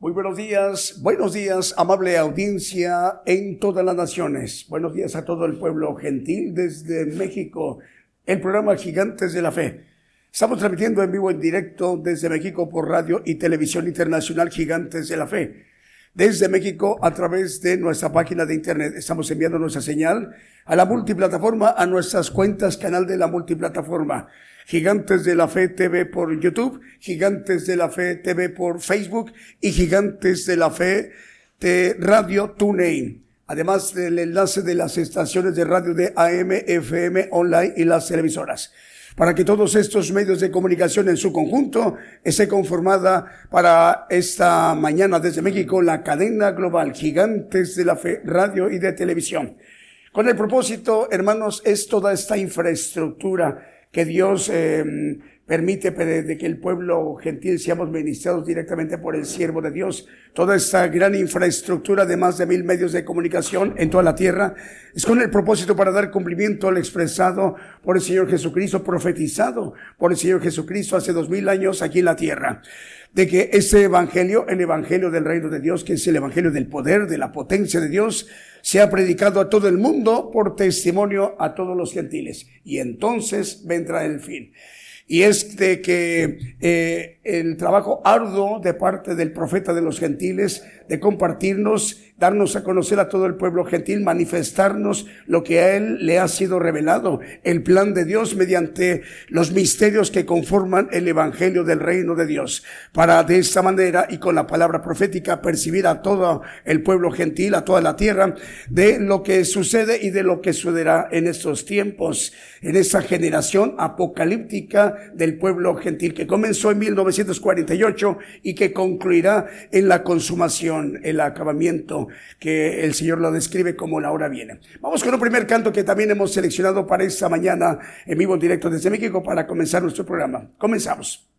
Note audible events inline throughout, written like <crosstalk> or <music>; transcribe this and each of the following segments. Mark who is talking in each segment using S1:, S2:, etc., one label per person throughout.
S1: Muy buenos días, buenos días, amable audiencia en todas las naciones. Buenos días a todo el pueblo gentil desde México, el programa Gigantes de la Fe. Estamos transmitiendo en vivo en directo desde México por radio y televisión internacional Gigantes de la Fe desde México a través de nuestra página de internet. Estamos enviando nuestra señal a la multiplataforma, a nuestras cuentas canal de la multiplataforma. Gigantes de la Fe TV por YouTube, Gigantes de la Fe TV por Facebook y Gigantes de la Fe de Radio TuneIn. Además del enlace de las estaciones de radio de AM, FM, online y las televisoras para que todos estos medios de comunicación en su conjunto esté conformada para esta mañana desde México la cadena global Gigantes de la Fe, radio y de televisión. Con el propósito, hermanos, es toda esta infraestructura que Dios eh, permite de que el pueblo gentil seamos ministrados directamente por el siervo de Dios. Toda esta gran infraestructura de más de mil medios de comunicación en toda la tierra es con el propósito para dar cumplimiento al expresado por el Señor Jesucristo, profetizado por el Señor Jesucristo hace dos mil años aquí en la tierra. De que ese evangelio, el evangelio del reino de Dios, que es el evangelio del poder, de la potencia de Dios, sea predicado a todo el mundo por testimonio a todos los gentiles. Y entonces vendrá el fin y es de que eh, el trabajo arduo de parte del profeta de los gentiles de compartirnos, darnos a conocer a todo el pueblo gentil, manifestarnos lo que a él le ha sido revelado, el plan de Dios mediante los misterios que conforman el evangelio del reino de Dios, para de esta manera y con la palabra profética percibir a todo el pueblo gentil, a toda la tierra, de lo que sucede y de lo que sucederá en estos tiempos, en esa generación apocalíptica del pueblo gentil que comenzó en 1948 y que concluirá en la consumación, el acabamiento que el Señor lo describe como la hora viene. Vamos con un primer canto que también hemos seleccionado para esta mañana en vivo directo desde México para comenzar nuestro programa. Comenzamos.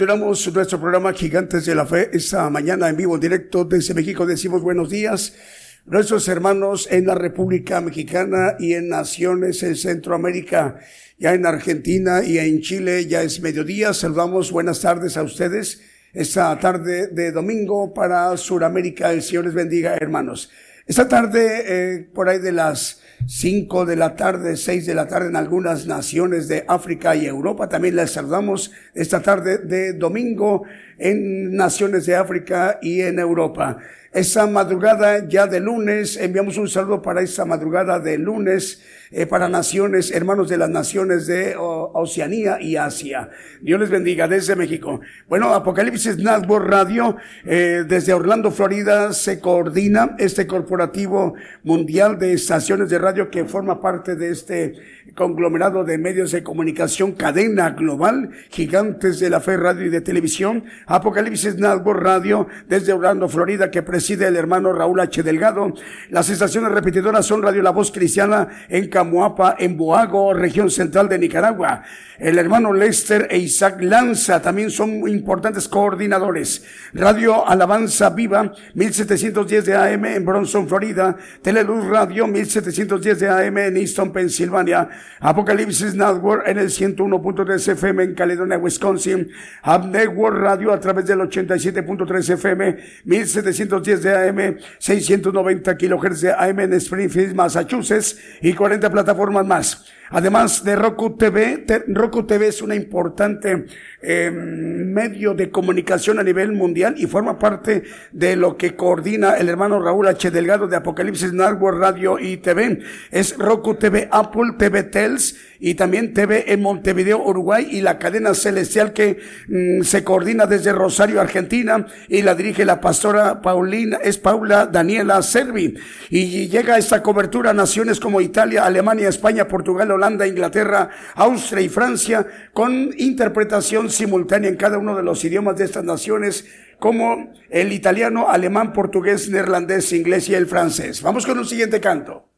S1: Continuamos nuestro programa Gigantes de la Fe esta mañana en vivo, en directo desde México. Decimos buenos días. Nuestros hermanos en la República Mexicana y en naciones en Centroamérica, ya en Argentina y en Chile ya es mediodía. Saludamos buenas tardes a ustedes esta tarde de domingo para Suramérica. El Señor les bendiga, hermanos. Esta tarde, eh, por ahí de las 5 de la tarde, 6 de la tarde en algunas naciones de África y Europa. También les saludamos esta tarde de domingo en naciones de África y en Europa. Esta madrugada ya de lunes, enviamos un saludo para esta madrugada de lunes eh, para naciones, hermanos de las naciones de Oceanía y Asia. Dios les bendiga desde México. Bueno, Apocalipsis Network Radio, eh, desde Orlando, Florida, se coordina este corporativo mundial de estaciones de radio que forma parte de este conglomerado de medios de comunicación, cadena global, gigantes de la fe, radio y de televisión. Apocalipsis Network Radio, desde Orlando, Florida, que preside el hermano Raúl H. Delgado. Las estaciones repetidoras son Radio La Voz Cristiana en Camuapa, en Boago, región central de Nicaragua. El hermano Lester e Isaac Lanza también son importantes coordinadores. Radio Alabanza Viva, 1710 de AM en Bronson, Florida. Teleluz Radio, 1710 de AM en Easton, Pensilvania. Apocalipsis Network en el 101.3 FM en Caledonia, Wisconsin. Hub Radio a través del 87.3 FM, 1710 de AM, 690 kilohertz de AM en Springfield, Massachusetts y 40 plataformas más. Además de Roku TV, Roku TV es una importante eh, medio de comunicación a nivel mundial y forma parte de lo que coordina el hermano Raúl H. Delgado de Apocalipsis Network Radio y TV. Es Roku TV, Apple TV Tels y también TV en Montevideo, Uruguay y la cadena celestial que mm, se coordina desde Rosario, Argentina y la dirige la pastora Paulina, es Paula Daniela Servi. Y llega esta cobertura a naciones como Italia, Alemania, España, Portugal, Holanda, Inglaterra, Austria y Francia con interpretación simultánea en cada uno de los idiomas de estas naciones como el italiano, alemán, portugués, neerlandés, inglés y el francés. Vamos con un siguiente canto.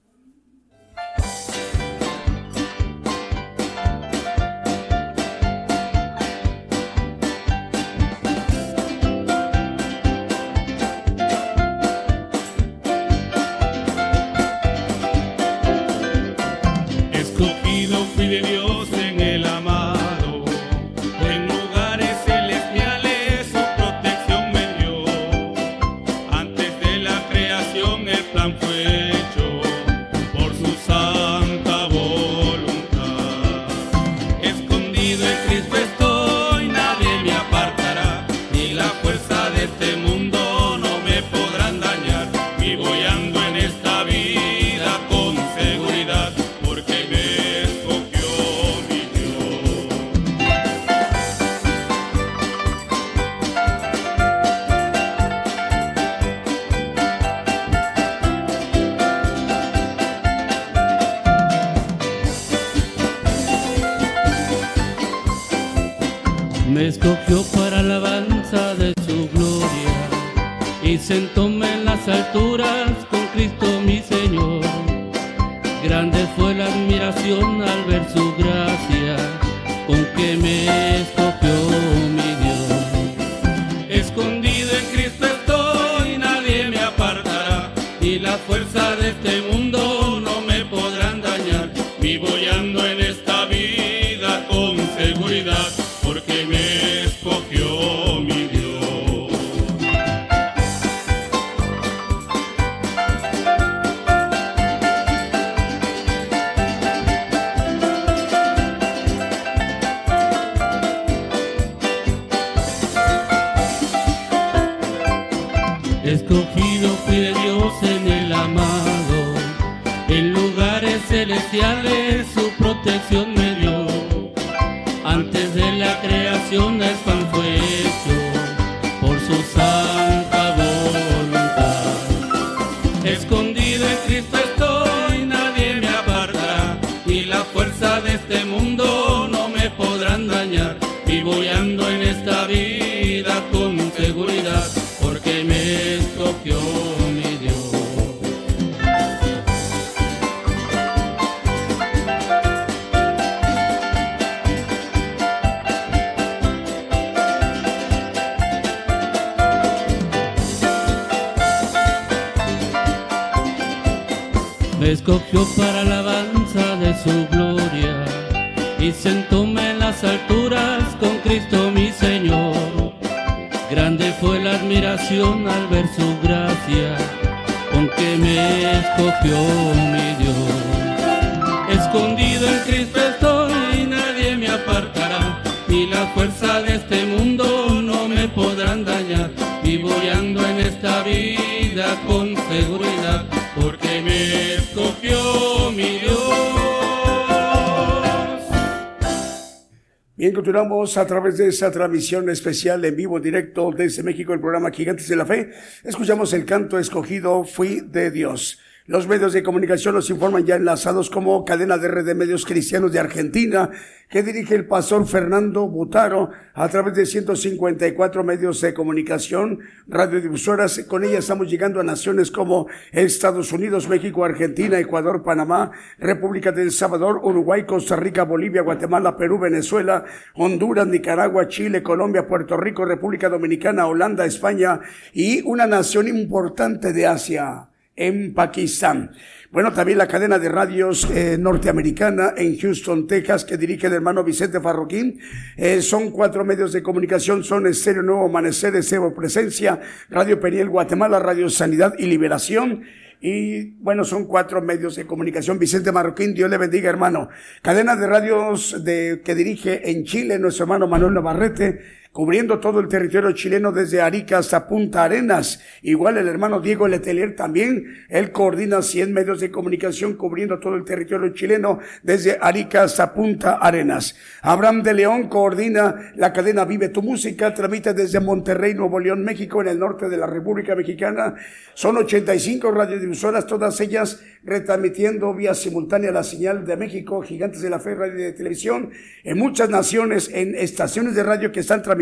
S1: A través de esa transmisión especial en vivo, directo desde México, el programa Gigantes de la Fe. Escuchamos el canto escogido, Fui de Dios. Los medios de comunicación nos informan ya enlazados como cadena de red de medios cristianos de Argentina, que dirige el pastor Fernando Butaro a través de 154 medios de comunicación, radiodifusoras. Con ella estamos llegando a naciones como Estados Unidos, México, Argentina, Ecuador, Panamá, República del Salvador, Uruguay, Costa Rica, Bolivia, Guatemala, Perú, Venezuela, Honduras, Nicaragua, Chile, Colombia, Puerto Rico, República Dominicana, Holanda, España y una nación importante de Asia en Pakistán. Bueno, también la cadena de radios eh, norteamericana en Houston, Texas, que dirige el hermano Vicente Farroquín. Eh, son cuatro medios de comunicación, son Estéreo Nuevo Amanecer, Estéreo Presencia, Radio Peniel Guatemala, Radio Sanidad y Liberación. Y bueno, son cuatro medios de comunicación. Vicente Marroquín, Dios le bendiga, hermano. Cadena de radios de, que dirige en Chile nuestro hermano Manuel Navarrete, cubriendo todo el territorio chileno desde Arica hasta Punta Arenas. Igual el hermano Diego Letelier también, él coordina 100 medios de comunicación cubriendo todo el territorio chileno desde Arica hasta Punta Arenas. Abraham de León coordina la cadena Vive tu Música, transmite desde Monterrey, Nuevo León, México, en el norte de la República Mexicana. Son 85 radiodifusoras, todas ellas retransmitiendo vía simultánea la señal de México, Gigantes de la Fe, Radio de Televisión, en muchas naciones, en estaciones de radio que están transmitiendo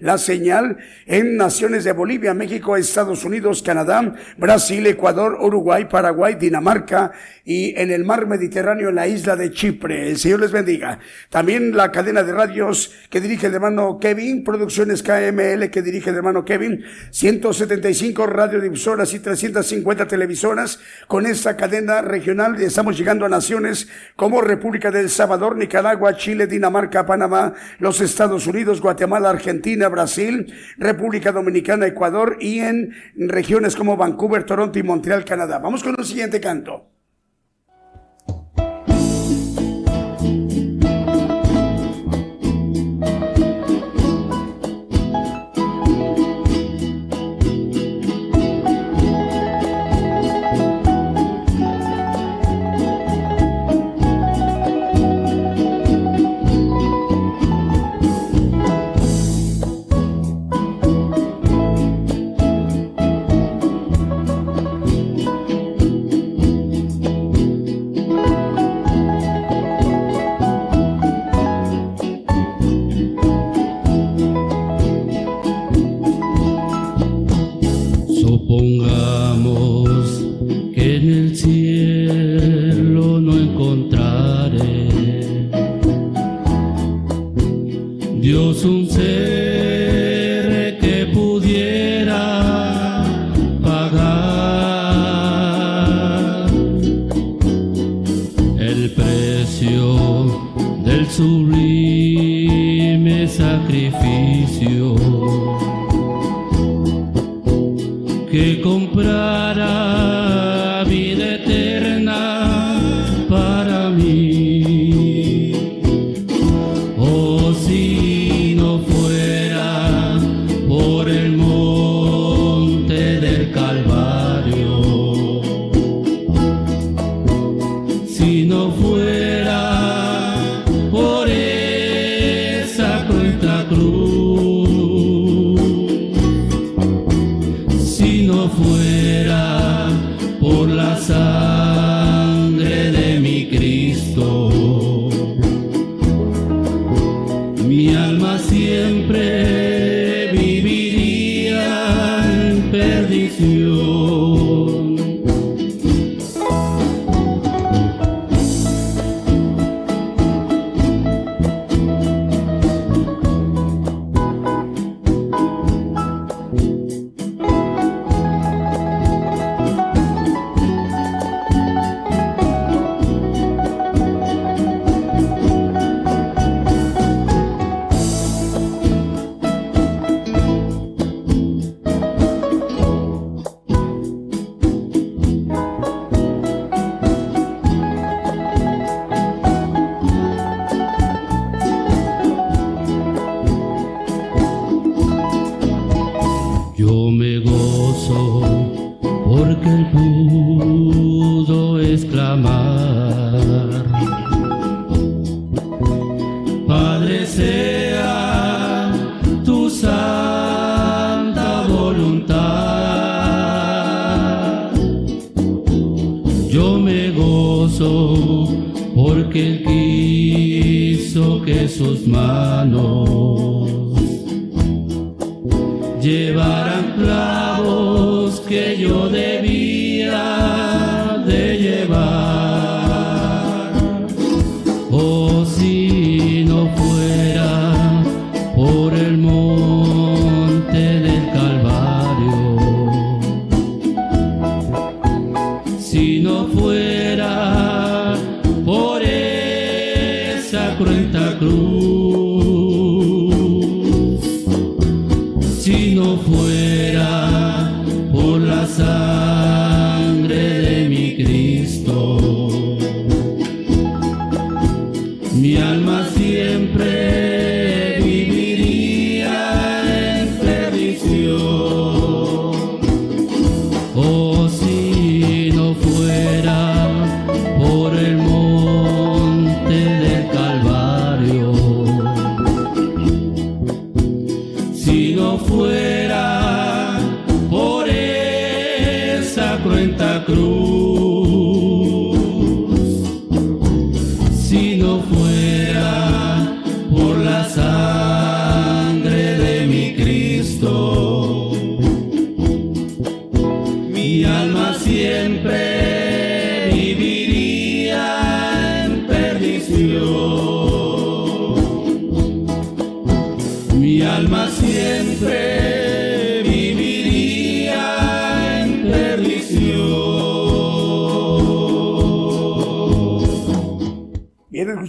S1: la señal en naciones de Bolivia, México, Estados Unidos, Canadá, Brasil, Ecuador, Uruguay, Paraguay, Dinamarca y en el mar Mediterráneo, en la isla de Chipre. El Señor les bendiga. También la cadena de radios que dirige el hermano Kevin, Producciones KML que dirige el hermano Kevin, 175 radiodifusoras y 350 televisoras. Con esta cadena regional estamos llegando a naciones como República del Salvador, Nicaragua, Chile, Dinamarca, Panamá, los Estados Unidos, Guatemala, Argentina, Brasil, República Dominicana, Ecuador y en regiones como Vancouver, Toronto y Montreal, Canadá. Vamos con el siguiente canto.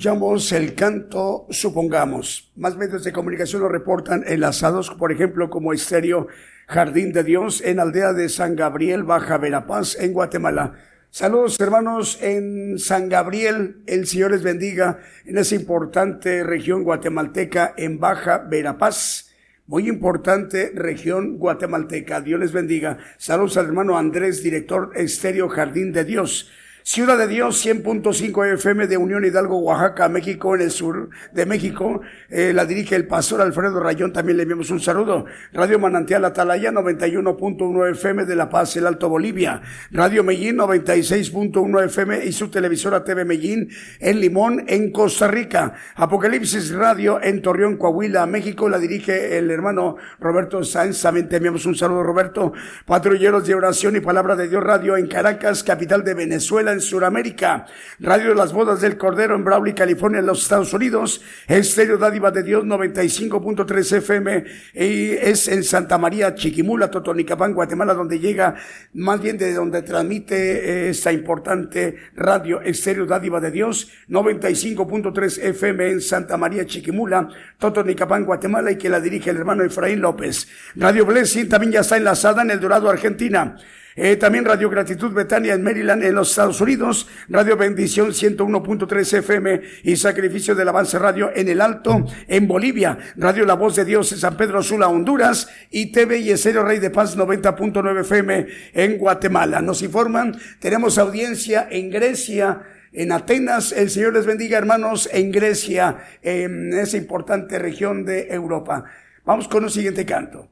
S2: El
S1: canto Supongamos. Más medios de comunicación lo reportan enlazados, por ejemplo, como Estéreo Jardín de Dios en Aldea de San Gabriel, Baja Verapaz, en Guatemala. Saludos hermanos en San Gabriel, el Señor les bendiga en esa importante región guatemalteca en Baja Verapaz. Muy importante región guatemalteca. Dios les bendiga. Saludos al hermano Andrés, director Estéreo Jardín de Dios. Ciudad de Dios, 100.5 FM de Unión Hidalgo, Oaxaca, México, en el sur de México. Eh, la dirige el pastor Alfredo Rayón, también le enviamos un saludo. Radio Manantial Atalaya, 91.1 FM de La Paz, el Alto Bolivia. Radio Medellín, 96.1 FM y su televisora TV Medellín en Limón, en Costa Rica. Apocalipsis Radio en Torreón, Coahuila, México, la dirige el hermano Roberto Sáenz. También te enviamos un saludo, Roberto. Patrulleros de Oración y Palabra de Dios Radio en Caracas, capital de Venezuela,
S2: en Sudamérica. Radio Las Bodas del Cordero en Brawley, California, en los Estados Unidos. Estéreo Dádiva de Dios 95.3 FM y es en Santa María, Chiquimula, Totonicapán, Guatemala, donde llega, más bien de donde transmite eh, esta importante radio Estéreo Dádiva de Dios 95.3 FM en Santa María, Chiquimula, Totonicapán, Guatemala y que la dirige el hermano Efraín López. Radio Blessing también ya está enlazada en El Dorado, Argentina. Eh, también Radio Gratitud Betania en Maryland, en los Estados Unidos. Radio Bendición 101.3 FM y Sacrificio del Avance Radio en El Alto, en Bolivia. Radio La Voz de Dios en San Pedro Sula, Honduras. Y TV y Estéreo Rey de Paz 90.9 FM en Guatemala. Nos informan, tenemos audiencia en Grecia en Atenas. El Señor les bendiga, hermanos, en Grecia, en esa importante región de Europa. Vamos con un siguiente canto.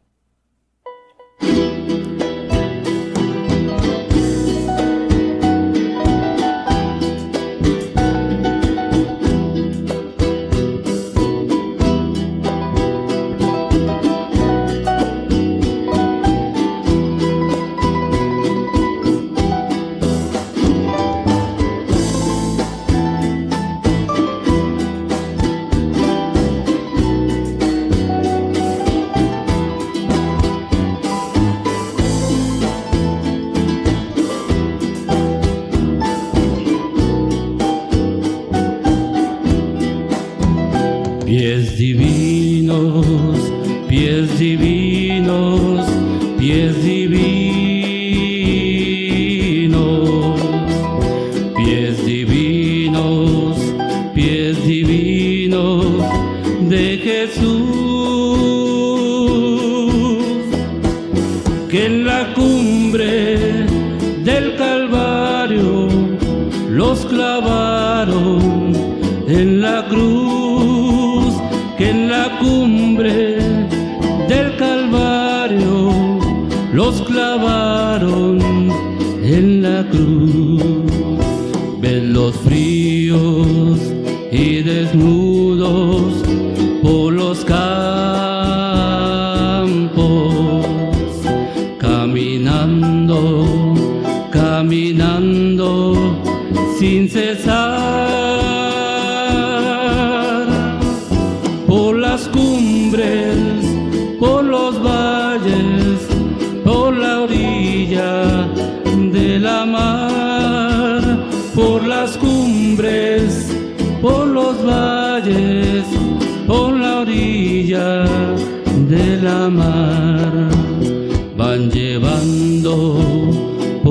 S2: es divino. la cruz, ven los fríos y desnudos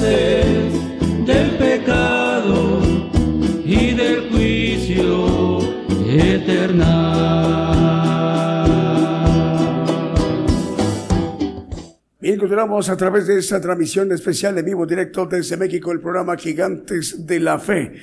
S2: del pecado y del juicio eterno.
S1: Bien, continuamos a través de esta transmisión especial de vivo directo desde México, el programa Gigantes de la Fe.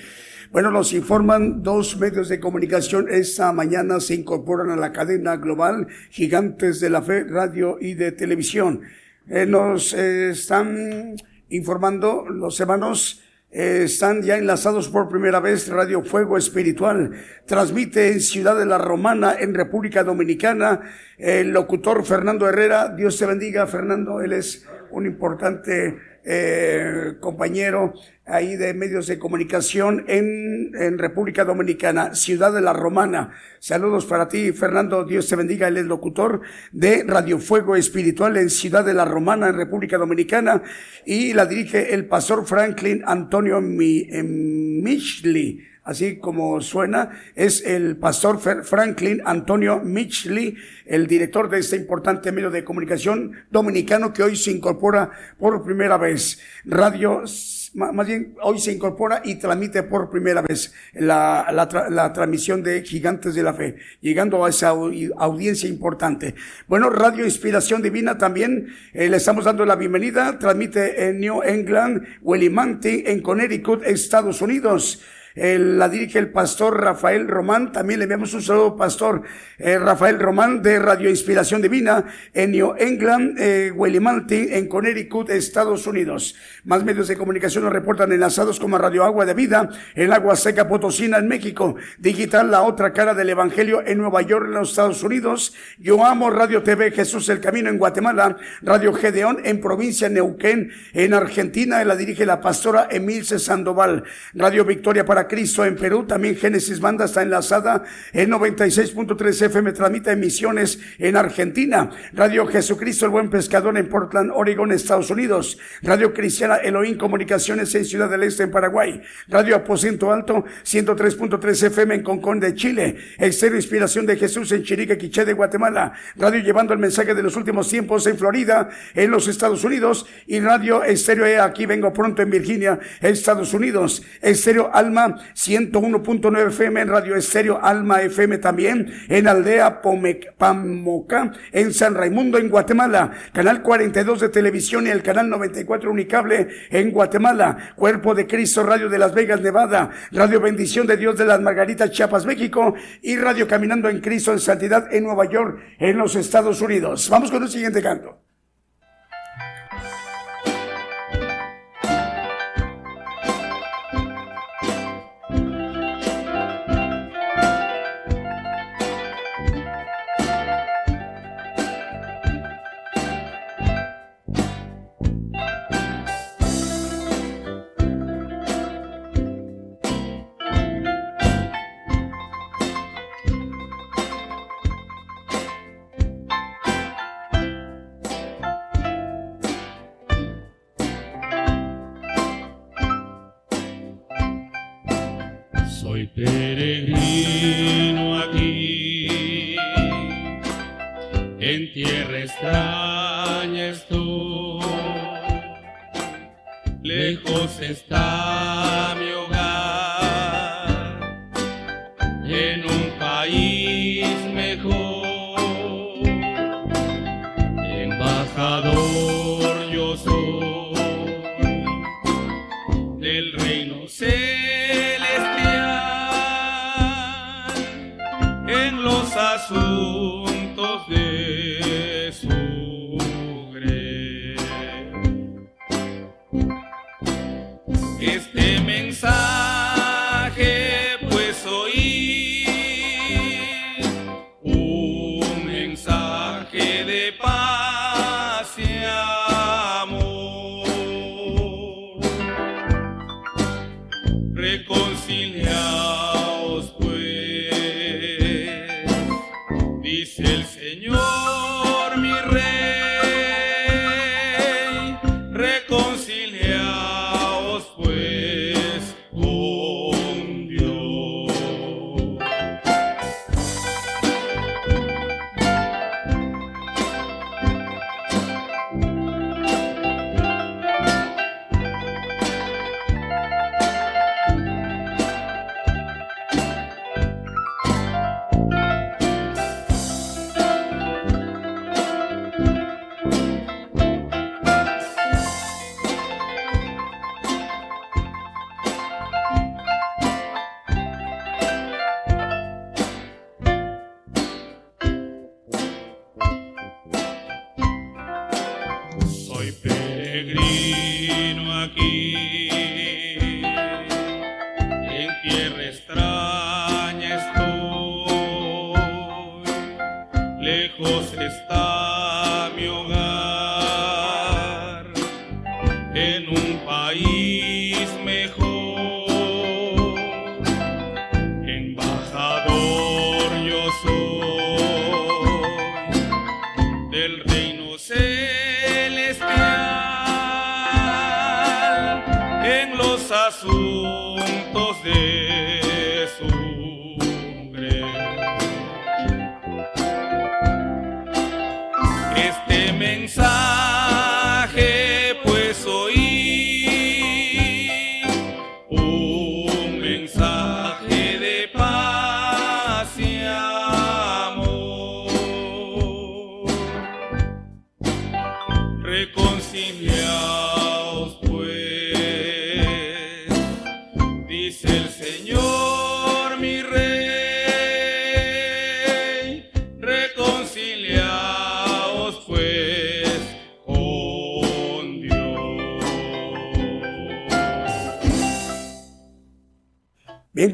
S1: Bueno, nos informan dos medios de comunicación. Esta mañana se incorporan a la cadena global Gigantes de la Fe, radio y de televisión. Eh, nos eh, están informando los hermanos eh, están ya enlazados por primera vez Radio Fuego Espiritual. Transmite en Ciudad de la Romana, en República Dominicana, el locutor Fernando Herrera. Dios te bendiga, Fernando. Él es un importante eh, compañero ahí de medios de comunicación en, en, República Dominicana, Ciudad de la Romana. Saludos para ti, Fernando. Dios te bendiga. Él es locutor de Radio Fuego Espiritual en Ciudad de la Romana, en República Dominicana, y la dirige el pastor Franklin Antonio Michli así como suena, es el pastor Franklin Antonio Mitchley, el director de este importante medio de comunicación dominicano que hoy se incorpora por primera vez. Radio más bien hoy se incorpora y transmite por primera vez la, la, transmisión de Gigantes de la Fe, llegando a esa audiencia importante. Bueno, Radio Inspiración Divina también eh, le estamos dando la bienvenida, transmite en New England, Willimantic, en Connecticut, Estados Unidos la dirige el pastor Rafael Román. También le enviamos un saludo, pastor eh, Rafael Román de Radio Inspiración Divina en New England, eh, en Connecticut, Estados Unidos. Más medios de comunicación nos reportan enlazados como Radio Agua de Vida, el Agua Seca Potosina en México, Digital La Otra Cara del Evangelio en Nueva York, en los Estados Unidos. Yo amo Radio TV Jesús el Camino en Guatemala, Radio Gedeón en provincia Neuquén, en Argentina, la dirige la pastora Emilce Sandoval, Radio Victoria para Cristo en Perú. También Génesis Banda está enlazada en 96.3 FM, transmite emisiones en Argentina. Radio Jesucristo el Buen Pescador en Portland, Oregon, Estados Unidos. Radio Cristiana Elohim Comunicaciones en Ciudad del Este, en Paraguay. Radio Aposento Alto 103.3 FM en Concón de Chile. Exterior Inspiración de Jesús en Chirica, Quiché de Guatemala. Radio Llevando el Mensaje de los Últimos Tiempos en Florida, en los Estados Unidos. Y Radio Estéreo E, aquí vengo pronto en Virginia, Estados Unidos. Estéreo Alma 101.9 FM en Radio Estéreo Alma FM también, en Aldea Pamoca, en San Raimundo, en Guatemala, Canal 42 de televisión y el Canal 94 Unicable en Guatemala, Cuerpo de Cristo Radio de Las Vegas, Nevada, Radio Bendición de Dios de las Margaritas, Chiapas, México y Radio Caminando en Cristo en Santidad en Nueva York, en los Estados Unidos. Vamos con el siguiente canto.
S3: De paz.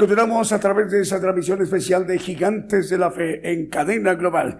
S1: Continuamos a través de esa transmisión especial de Gigantes de la Fe en cadena global.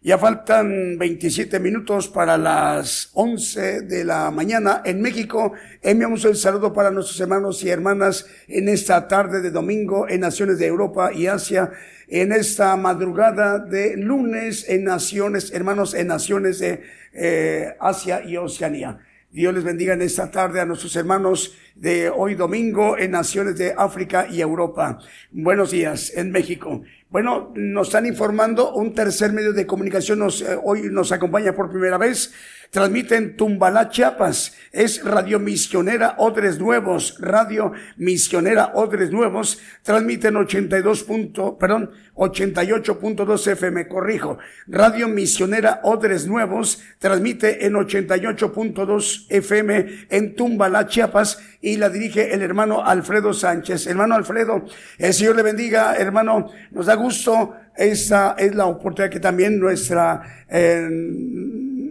S1: Ya faltan 27 minutos para las 11 de la mañana en México. Enviamos el saludo para nuestros hermanos y hermanas en esta tarde de domingo en naciones de Europa y Asia, en esta madrugada de lunes en naciones, hermanos, en naciones de eh, Asia y Oceanía. Dios les bendiga en esta tarde a nuestros hermanos de hoy domingo en naciones de África y Europa. Buenos días en México. Bueno, nos están informando un tercer medio de comunicación nos, eh, hoy nos acompaña por primera vez. Transmiten Tumbalá, Chiapas. Es Radio Misionera Odres Nuevos. Radio Misionera Odres Nuevos. Transmiten 82 punto, perdón, 88.2 FM, corrijo. Radio Misionera Odres Nuevos. Transmite en 88.2 FM en Tumbalá, Chiapas. Y la dirige el hermano Alfredo Sánchez. Hermano Alfredo, el Señor le bendiga, hermano. Nos da gusto. Esa es la oportunidad que también nuestra, eh,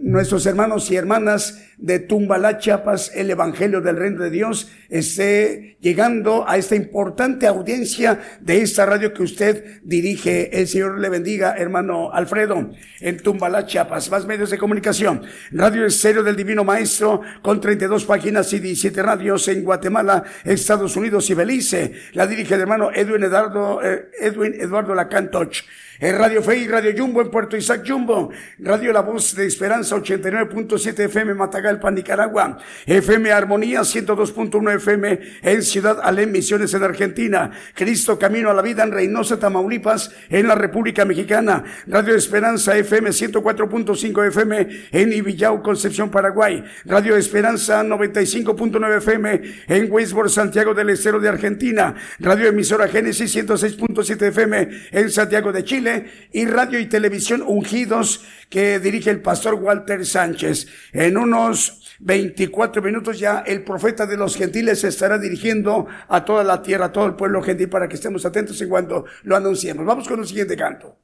S1: nuestros hermanos y hermanas de Tumbalá, Chiapas, el Evangelio del Reino de Dios esté llegando a esta importante audiencia de esta radio que usted dirige. El Señor le bendiga, hermano Alfredo, en Tumbalá, Chiapas. Más medios de comunicación. Radio Estéreo del Divino Maestro, con 32 páginas y 17 radios en Guatemala, Estados Unidos y Belice. La dirige el hermano Edwin Eduardo, eh, Edwin Eduardo Lacantoch. En Radio Fe y Radio Jumbo en Puerto Isaac Jumbo. Radio La Voz de Esperanza 89.7 FM Matagalpa, Nicaragua. FM Armonía 102.1 FM en Ciudad Alem, Misiones en Argentina. Cristo Camino a la Vida en Reynosa, Tamaulipas, en la República Mexicana. Radio Esperanza FM 104.5 FM en Ibillau, Concepción, Paraguay. Radio Esperanza 95.9 FM en Weisborg, Santiago del Estero de Argentina. Radio Emisora Génesis 106.7 FM en Santiago de Chile y radio y televisión ungidos que dirige el pastor Walter Sánchez. En unos 24 minutos ya el profeta de los gentiles se estará dirigiendo a toda la tierra, a todo el pueblo gentil para que estemos atentos en cuanto lo anunciemos. Vamos con el siguiente canto.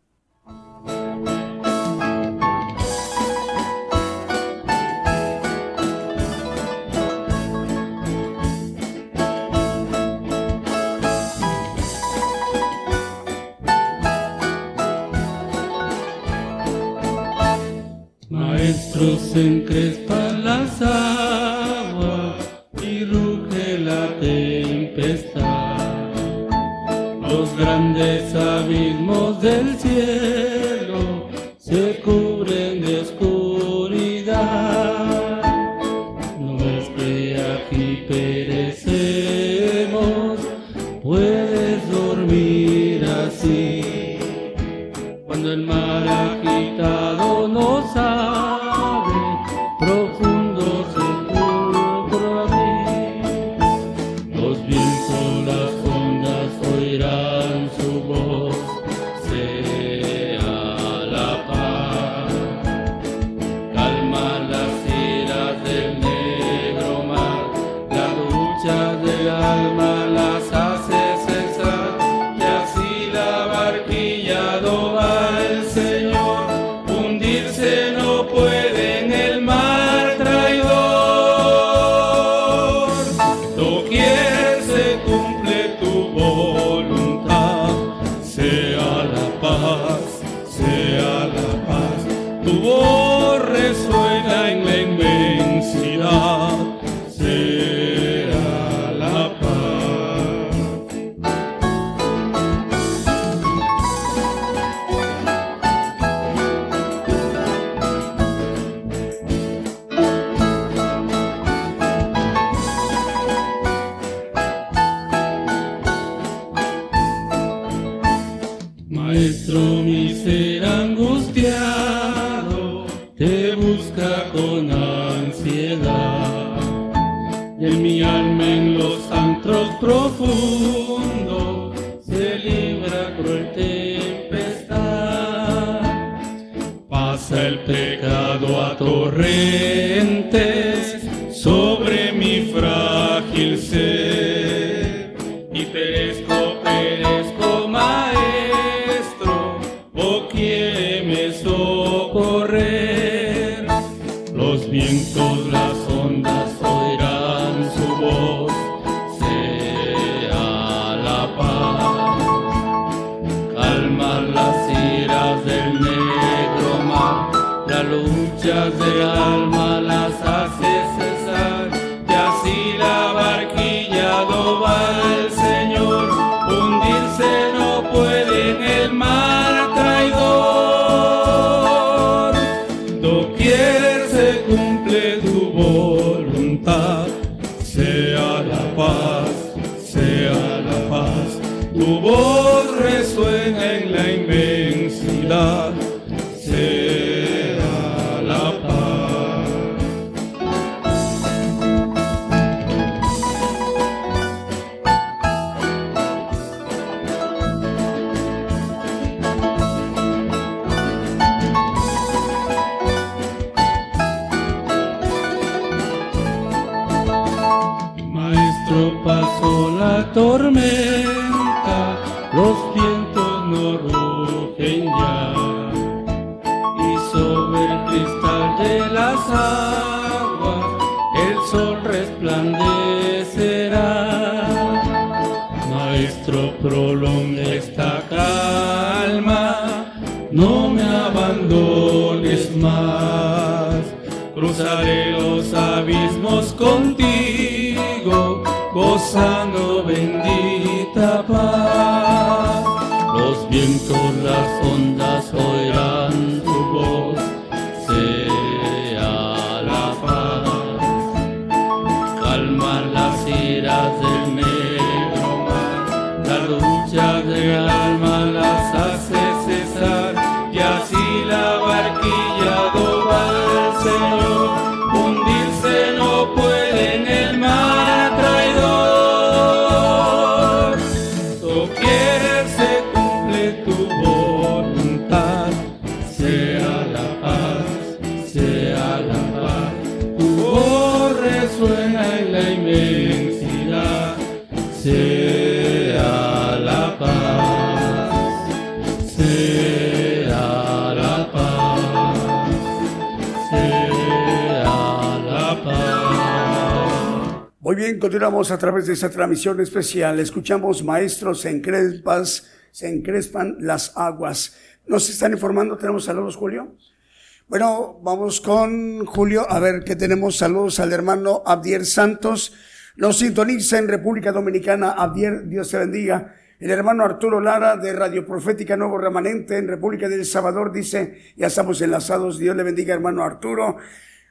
S2: Maestros encrespan las del cielo profundo se libra cruel tempestad. Pasa el pecado a torrentes luchas del alma
S1: a través de esta transmisión especial. Escuchamos maestros se encrespas, se encrespan las aguas. Nos están informando, tenemos saludos, Julio. Bueno, vamos con Julio, a ver qué tenemos. Saludos al hermano Abdiel Santos. Nos sintoniza en República Dominicana. Abdiel, Dios te bendiga. El hermano Arturo Lara de Radio Profética Nuevo Remanente en República del Salvador dice, ya estamos enlazados. Dios le bendiga, hermano Arturo.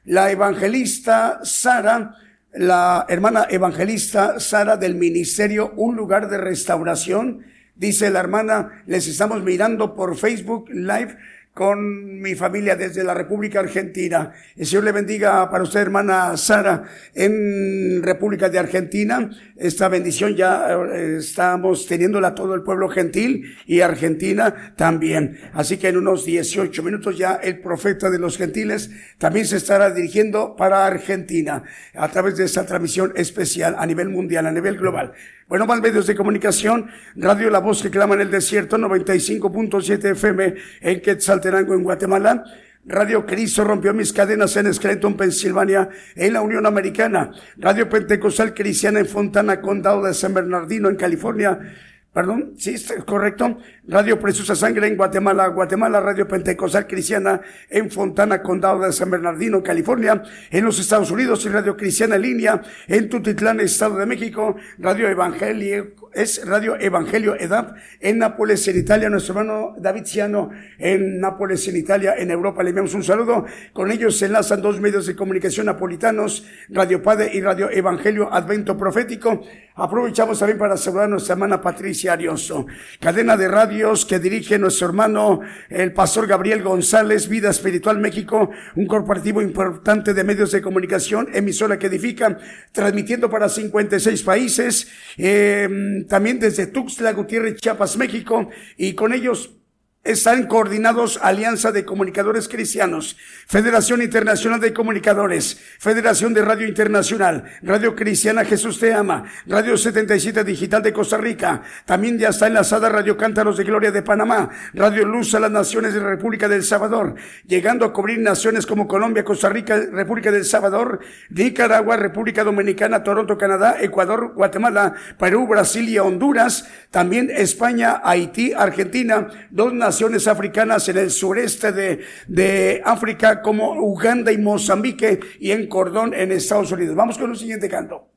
S1: La evangelista Sara, la hermana evangelista Sara del ministerio Un lugar de restauración. Dice la hermana, les estamos mirando por Facebook Live con mi familia desde la República Argentina. El Señor le bendiga para usted, hermana Sara, en República de Argentina. Esta bendición ya eh, estamos teniéndola todo el pueblo gentil y Argentina también. Así que en unos 18 minutos ya el profeta de los gentiles también se estará dirigiendo para Argentina a través de esta transmisión especial a nivel mundial, a nivel global. Bueno, más medios de comunicación, Radio La Voz que clama en el desierto, 95.7 FM en Quetzaltenango, en Guatemala. Radio Cristo rompió mis cadenas en Scranton, Pensilvania, en la Unión Americana. Radio Pentecostal Cristiana en Fontana, Condado de San Bernardino, en California. Perdón, sí, es correcto. Radio Preciosa Sangre en Guatemala, Guatemala, Radio Pentecostal Cristiana en Fontana, Condado de San Bernardino, California, en los Estados Unidos y Radio Cristiana línea en Tutitlán, Estado de México, Radio Evangelio,
S2: es Radio Evangelio EDAP en Nápoles, en Italia. Nuestro hermano David Ciano en Nápoles, en Italia, en Europa. Le enviamos un saludo. Con ellos se enlazan dos medios de comunicación napolitanos, Radio Padre y Radio Evangelio Advento Profético. Aprovechamos también para saludar a nuestra hermana Patricia Arioso. Cadena de radios que dirige nuestro hermano el pastor Gabriel González, Vida Espiritual México, un corporativo importante de medios de comunicación, emisora que edifica, transmitiendo para 56 países, eh, también desde Tuxtla Gutiérrez, Chiapas, México, y con ellos están coordinados Alianza de Comunicadores Cristianos, Federación Internacional de Comunicadores, Federación de Radio Internacional, Radio Cristiana Jesús Te Ama, Radio 77 Digital de Costa Rica, también ya está enlazada Radio Cántaros de Gloria de Panamá, Radio Luz a las Naciones de República del Salvador, llegando a cubrir naciones como Colombia, Costa Rica, República del Salvador, Nicaragua, República Dominicana, Toronto, Canadá, Ecuador, Guatemala, Perú, Brasil y Honduras, también España, Haití, Argentina, dos naciones naciones africanas en el sureste de, de África como Uganda y Mozambique y en Cordón en Estados Unidos. Vamos con el siguiente canto.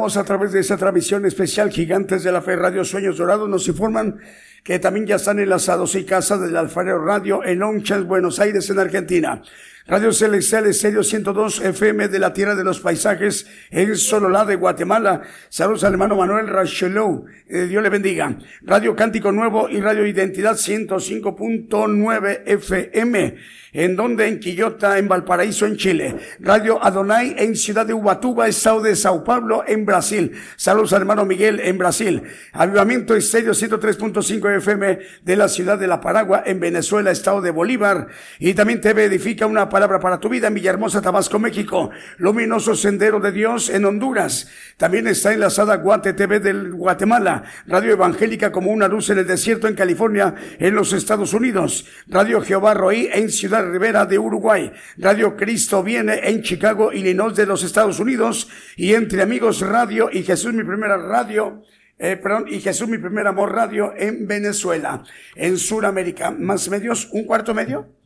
S2: A través de esta transmisión especial Gigantes de la Fe Radio Sueños Dorados. Nos informan que también ya están enlazados y casas del Alfarero Radio en Lonchas, Buenos Aires, en Argentina.
S1: Radio Celestial Estéreo 102 FM de la Tierra de los Paisajes en Sololá de Guatemala. Saludos al hermano Manuel Rachelou. Eh, Dios le bendiga. Radio Cántico Nuevo y Radio Identidad 105.9 FM en donde en Quillota, en Valparaíso, en Chile. Radio Adonai en Ciudad de Ubatuba, Estado de Sao Paulo, en Brasil. Saludos al hermano Miguel en Brasil. Avivamiento Estéreo 103.5 FM de la ciudad de La Paragua, en Venezuela, Estado de Bolívar. Y también TV Edifica una para tu vida en Villahermosa, Tabasco, México. Luminoso Sendero de Dios en Honduras. También está enlazada Guate TV del Guatemala. Radio Evangélica como una luz en el desierto en California, en los Estados Unidos. Radio Jehová Roí en Ciudad Rivera de Uruguay. Radio Cristo viene en Chicago, Illinois de los Estados Unidos. Y Entre Amigos Radio y Jesús mi primera radio. Eh, perdón, y Jesús mi primer amor radio en Venezuela. En Sudamérica. ¿Más medios? ¿Un cuarto medio?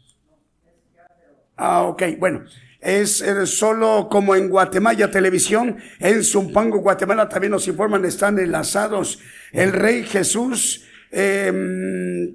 S1: Ah, ok, bueno es eh, solo como en Guatemala Televisión, en Zumpango, Guatemala también nos informan, están enlazados el Rey Jesús, eh,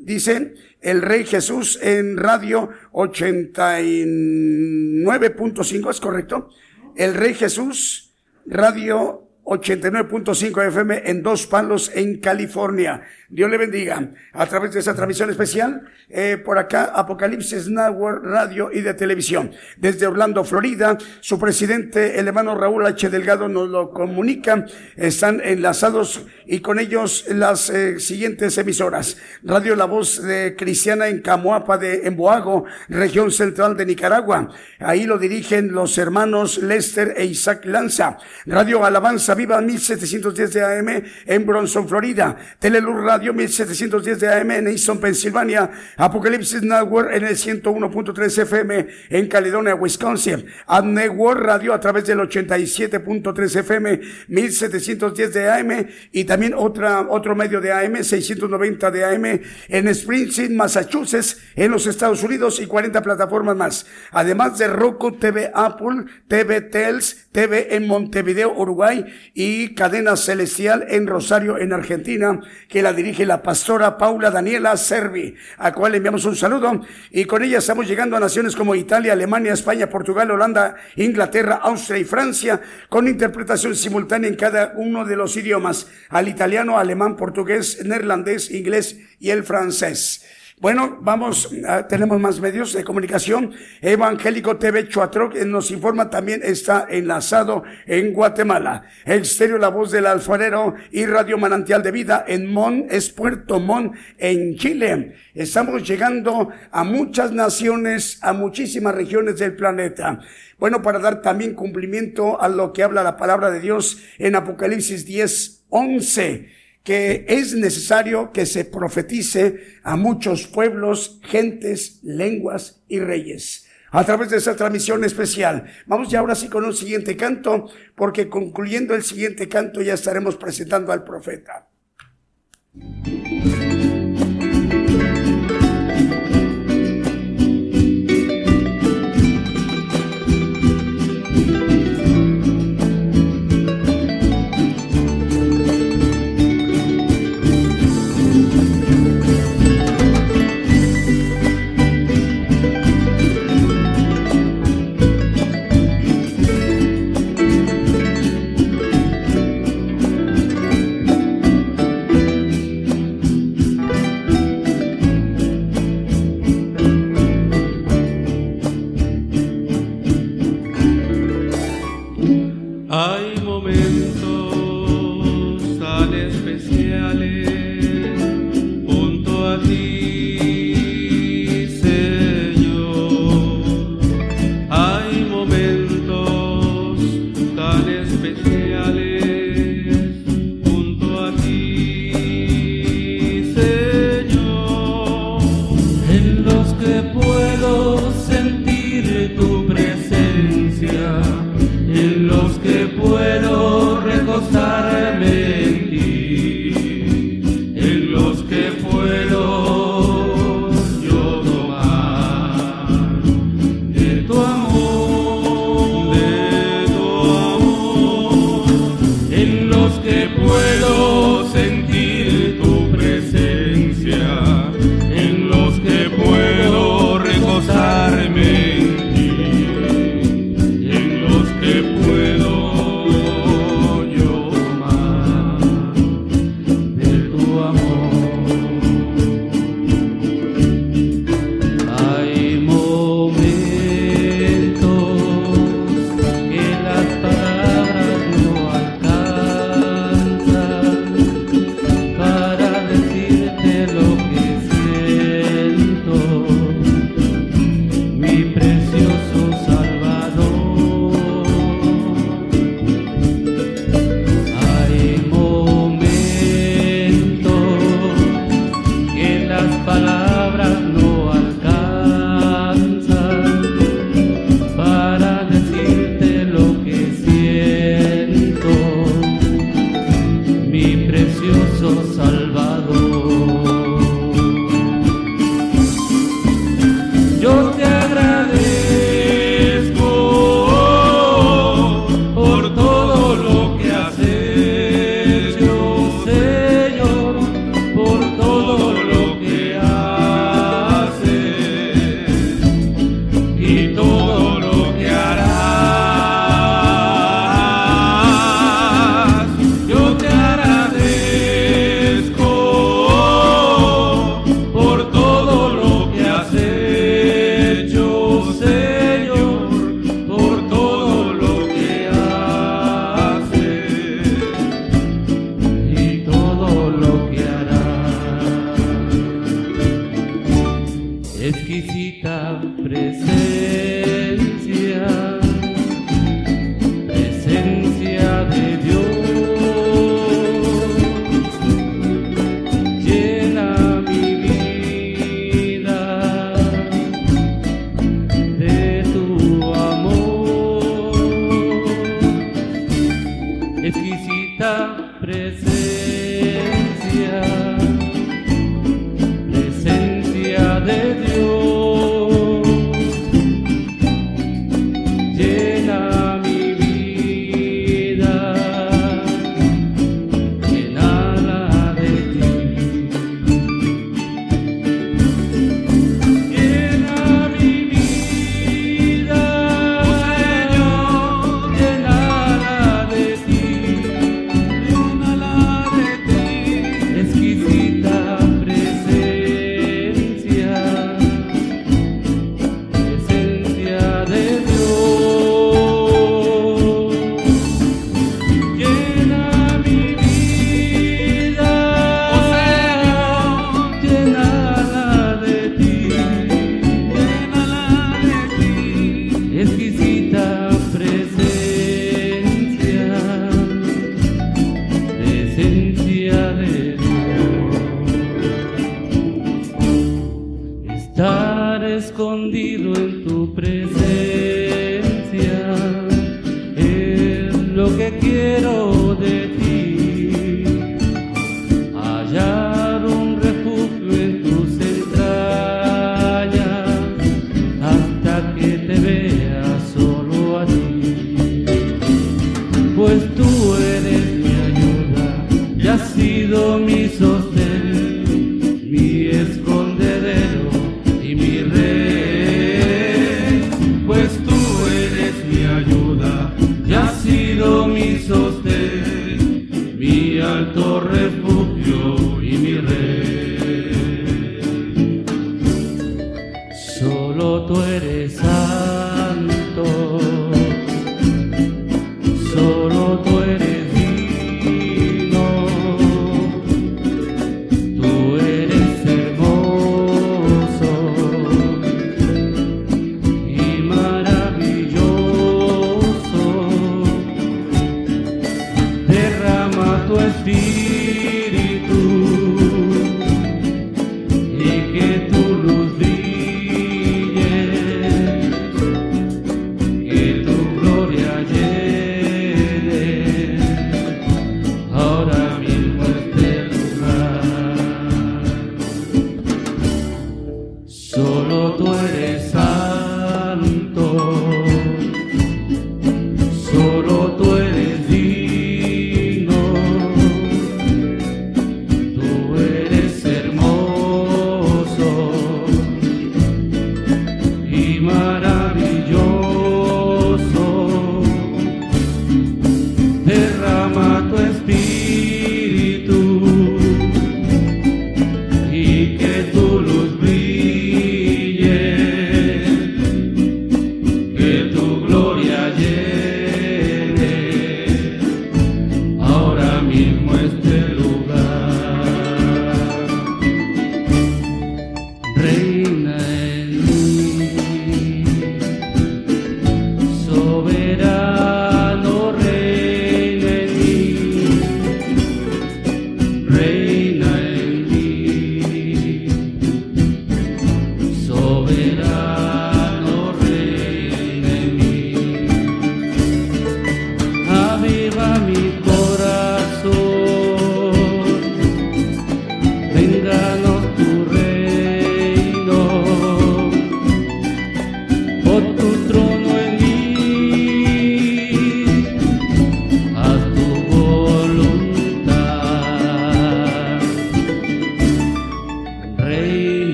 S1: dice, el Rey Jesús en radio 89.5, ¿es correcto? El Rey Jesús, radio 89.5 FM en Dos Palos, en California. Dios le bendiga. A través de esa transmisión especial, eh, por acá, Apocalipsis Network Radio y de televisión. Desde Orlando, Florida, su presidente, el hermano Raúl H. Delgado, nos lo comunica. Están enlazados y con ellos las eh, siguientes emisoras. Radio La Voz de Cristiana en Camoapa de Emboago, región central de Nicaragua. Ahí lo dirigen los hermanos Lester e Isaac Lanza. Radio Alabanza Viva 1710 de AM en Bronson, Florida. Teleluz Radio 1710 de AM en Easton, Pensilvania. Apocalipsis Network en el 101.3 FM en Caledonia, Wisconsin. Ad Network Radio a través del 87.3 FM 1710 de AM y también otra, otro medio de AM 690 de AM en Springfield, Massachusetts en los Estados Unidos y 40 plataformas más. Además de Roku TV Apple, TV Tels, TV en Montevideo, Uruguay y Cadena Celestial en Rosario, en Argentina, que la dirige la pastora Paula Daniela Servi, a cual le enviamos un saludo. Y con ella estamos llegando a naciones como Italia, Alemania, España, Portugal, Holanda, Inglaterra, Austria y Francia, con interpretación simultánea en cada uno de los idiomas, al italiano, alemán, portugués, neerlandés, inglés y el francés. Bueno, vamos, ah, tenemos más medios de comunicación. Evangélico TV Chuatro, que nos informa, también está enlazado en Guatemala. Exterior La Voz del Alfarero y Radio Manantial de Vida en Mon, es Puerto Mon, en Chile. Estamos llegando a muchas naciones, a muchísimas regiones del planeta. Bueno, para dar también cumplimiento a lo que habla la palabra de Dios en Apocalipsis 10, 11 que es necesario que se profetice a muchos pueblos, gentes, lenguas y reyes. A través de esa transmisión especial. Vamos ya ahora sí con un siguiente canto, porque concluyendo el siguiente canto ya estaremos presentando al profeta.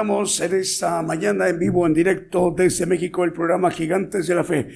S1: Bien, continuamos en esta mañana en vivo, en directo desde México, el programa Gigantes de la Fe.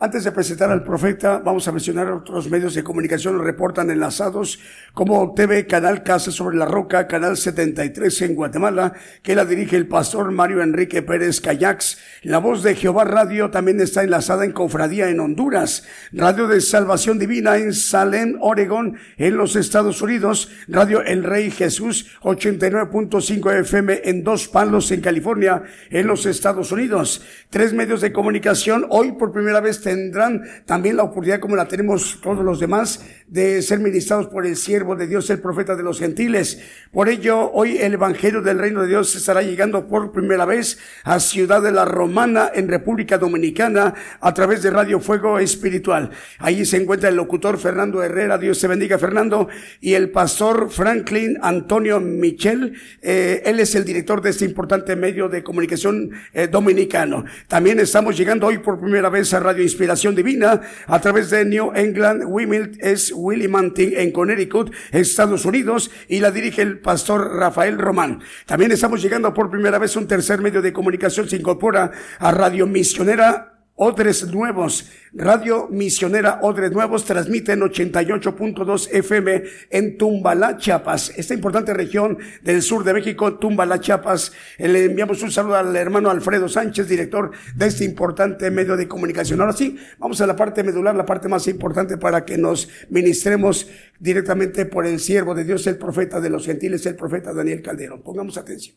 S1: Antes de presentar al profeta, vamos a mencionar otros medios de comunicación reportan enlazados como TV Canal Casa sobre la Roca, Canal 73 en Guatemala, que la dirige el pastor Mario Enrique Pérez Cayax. La Voz de Jehová Radio también está enlazada en Cofradía en Honduras. Radio de Salvación Divina en Salem, Oregón, en los Estados Unidos. Radio El Rey Jesús 89.5 FM en Dos Palos en California, en los Estados Unidos. Tres medios de comunicación hoy por primera vez tendrán también la oportunidad, como la tenemos todos los demás, de ser ministrados por el siervo de Dios, el profeta de los gentiles. Por ello, hoy el Evangelio del Reino de Dios estará llegando por primera vez a Ciudad de la Romana, en República Dominicana, a través de Radio Fuego Espiritual. Allí se encuentra el locutor Fernando Herrera, Dios te bendiga Fernando, y el pastor Franklin Antonio Michel, eh, él es el director de este importante medio de comunicación eh, dominicano. También estamos llegando hoy por primera vez a Radio Inspiración Divina a través de New England Women es Willimantic en Connecticut, Estados Unidos, y la dirige el pastor Rafael Román. También estamos llegando por primera vez un tercer medio de comunicación se incorpora a Radio Misionera Odres Nuevos. Radio Misionera Odres Nuevos transmite en 88.2 FM en Tumbalá, Chiapas. Esta importante región del sur de México, Tumbalá, Chiapas. Eh, le enviamos un saludo al hermano Alfredo Sánchez, director de este importante medio de comunicación. Ahora sí, vamos a la parte medular, la parte más importante para que nos ministremos directamente por el siervo de Dios, el profeta de los gentiles, el profeta Daniel Calderón. Pongamos atención.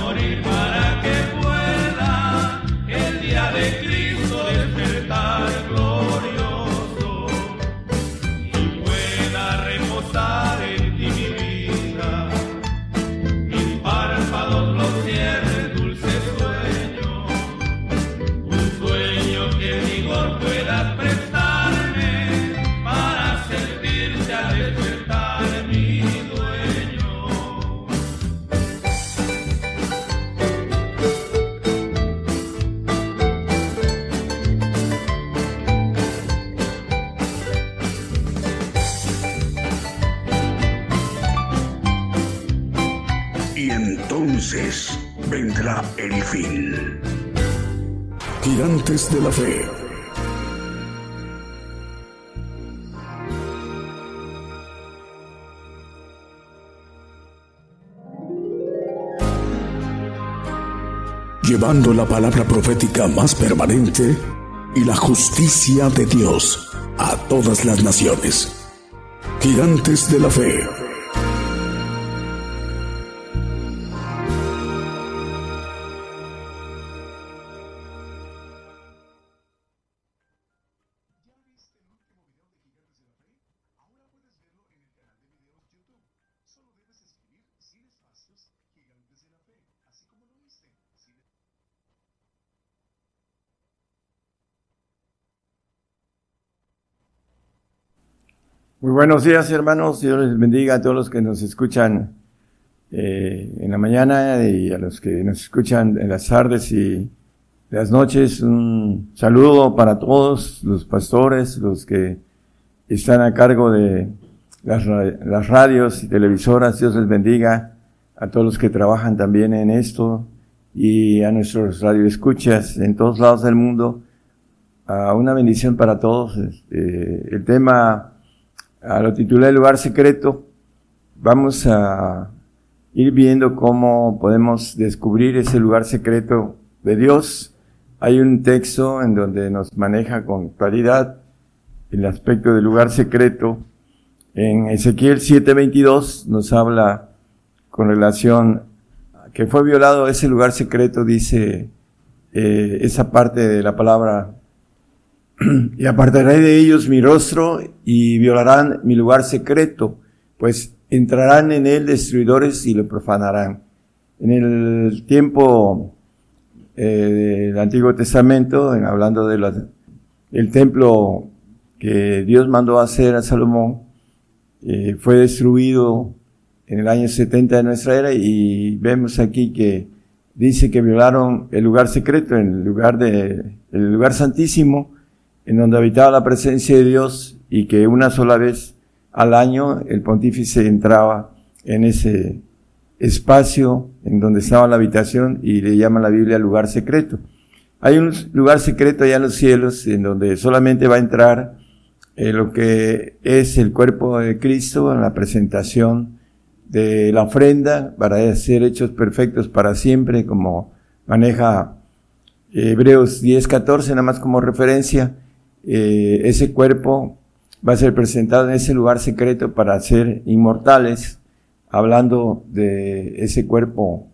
S4: vendrá el fin.
S5: Gigantes de la fe. Llevando la palabra profética más permanente y la justicia de Dios a todas las naciones. Gigantes de la fe.
S6: Muy buenos días, hermanos. Dios les bendiga a todos los que nos escuchan eh, en la mañana y a los que nos escuchan en las tardes y las noches. Un saludo para todos los pastores, los que están a cargo de las, ra- las radios y televisoras. Dios les bendiga a todos los que trabajan también en esto y a nuestros radioescuchas en todos lados del mundo. Ah, una bendición para todos. Este, el tema a lo titulé el lugar secreto, vamos a ir viendo cómo podemos descubrir ese lugar secreto de Dios. Hay un texto en donde nos maneja con claridad el aspecto del lugar secreto. En Ezequiel 7:22 nos habla con relación a que fue violado ese lugar secreto, dice eh, esa parte de la palabra <clears throat> y apartaré de ellos mi rostro y violarán mi lugar secreto, pues entrarán en él destruidores y lo profanarán. En el tiempo eh, del Antiguo Testamento, en, hablando de la- del templo que Dios mandó hacer a Salomón, eh, fue destruido en el año 70 de nuestra era y vemos aquí que dice que violaron el lugar secreto, el lugar de, el lugar santísimo, en donde habitaba la presencia de Dios y que una sola vez al año el pontífice entraba en ese espacio en donde estaba la habitación y le llama la Biblia lugar secreto. Hay un lugar secreto allá en los cielos en donde solamente va a entrar eh, lo que es el cuerpo de Cristo en la presentación de la ofrenda para ser hechos perfectos para siempre, como maneja Hebreos 10, 14, nada más como referencia. Eh, ese cuerpo va a ser presentado en ese lugar secreto para ser inmortales, hablando de ese cuerpo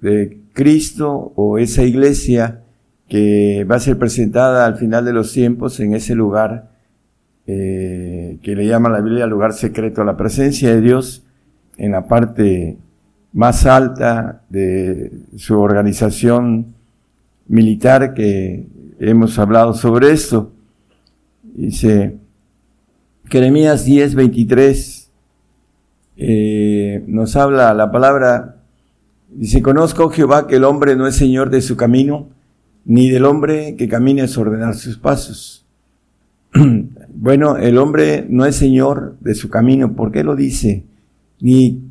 S6: de Cristo o esa iglesia que va a ser presentada al final de los tiempos en ese lugar eh, que le llama la Biblia lugar secreto, la presencia de Dios en la parte más alta de su organización militar que hemos hablado sobre esto. Dice Jeremías 10, 23, eh, nos habla la palabra Dice, conozco Jehová que el hombre no es señor de su camino, ni del hombre que camina es ordenar sus pasos. <clears throat> bueno, el hombre no es señor de su camino. ¿Por qué lo dice? Ni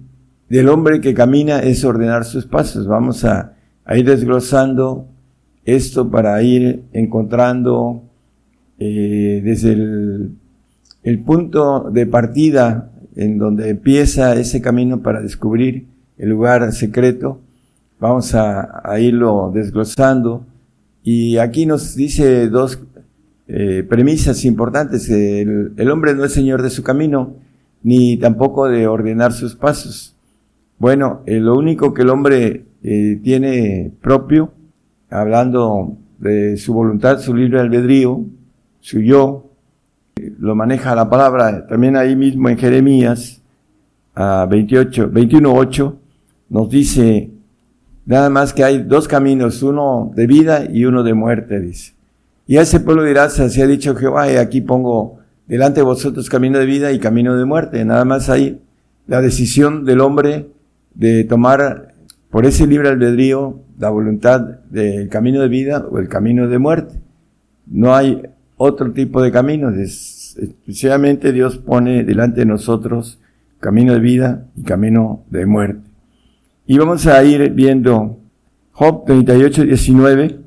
S6: del hombre que camina es ordenar sus pasos. Vamos a, ir desglosando esto para ir encontrando eh, desde el, el punto de partida en donde empieza ese camino para descubrir el lugar secreto. Vamos a, irlo desglosando. Y aquí nos dice dos eh, premisas importantes. El, el, hombre no es señor de su camino, ni tampoco de ordenar sus pasos. Bueno, eh, lo único que el hombre eh, tiene propio, hablando de su voluntad, su libre albedrío, su yo, lo maneja la palabra, también ahí mismo en Jeremías, a 28, 21.8, nos dice nada más que hay dos caminos, uno de vida y uno de muerte, dice. Y a ese pueblo dirás, así ha dicho Jehová, y aquí pongo delante de vosotros camino de vida y camino de muerte. Nada más hay la decisión del hombre de tomar por ese libre albedrío la voluntad del camino de vida o el camino de muerte. No hay otro tipo de caminos. Especialmente Dios pone delante de nosotros camino de vida y camino de muerte. Y vamos a ir viendo Job 38, 19,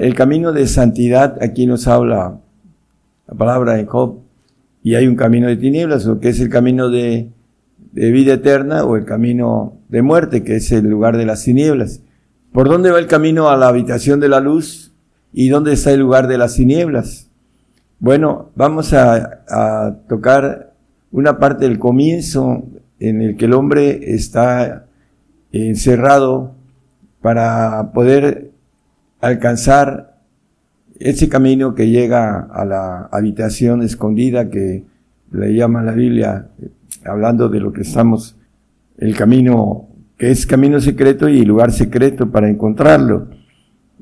S6: el camino de santidad, aquí nos habla la palabra de Job, y hay un camino de tinieblas, o que es el camino de, de vida eterna, o el camino de muerte, que es el lugar de las tinieblas. ¿Por dónde va el camino a la habitación de la luz? ¿Y dónde está el lugar de las tinieblas? Bueno, vamos a, tocar una parte del comienzo en el que el hombre está encerrado para poder alcanzar ese camino que llega a la habitación escondida que le llama la Biblia, hablando de lo que estamos, el camino que es camino secreto y lugar secreto para encontrarlo.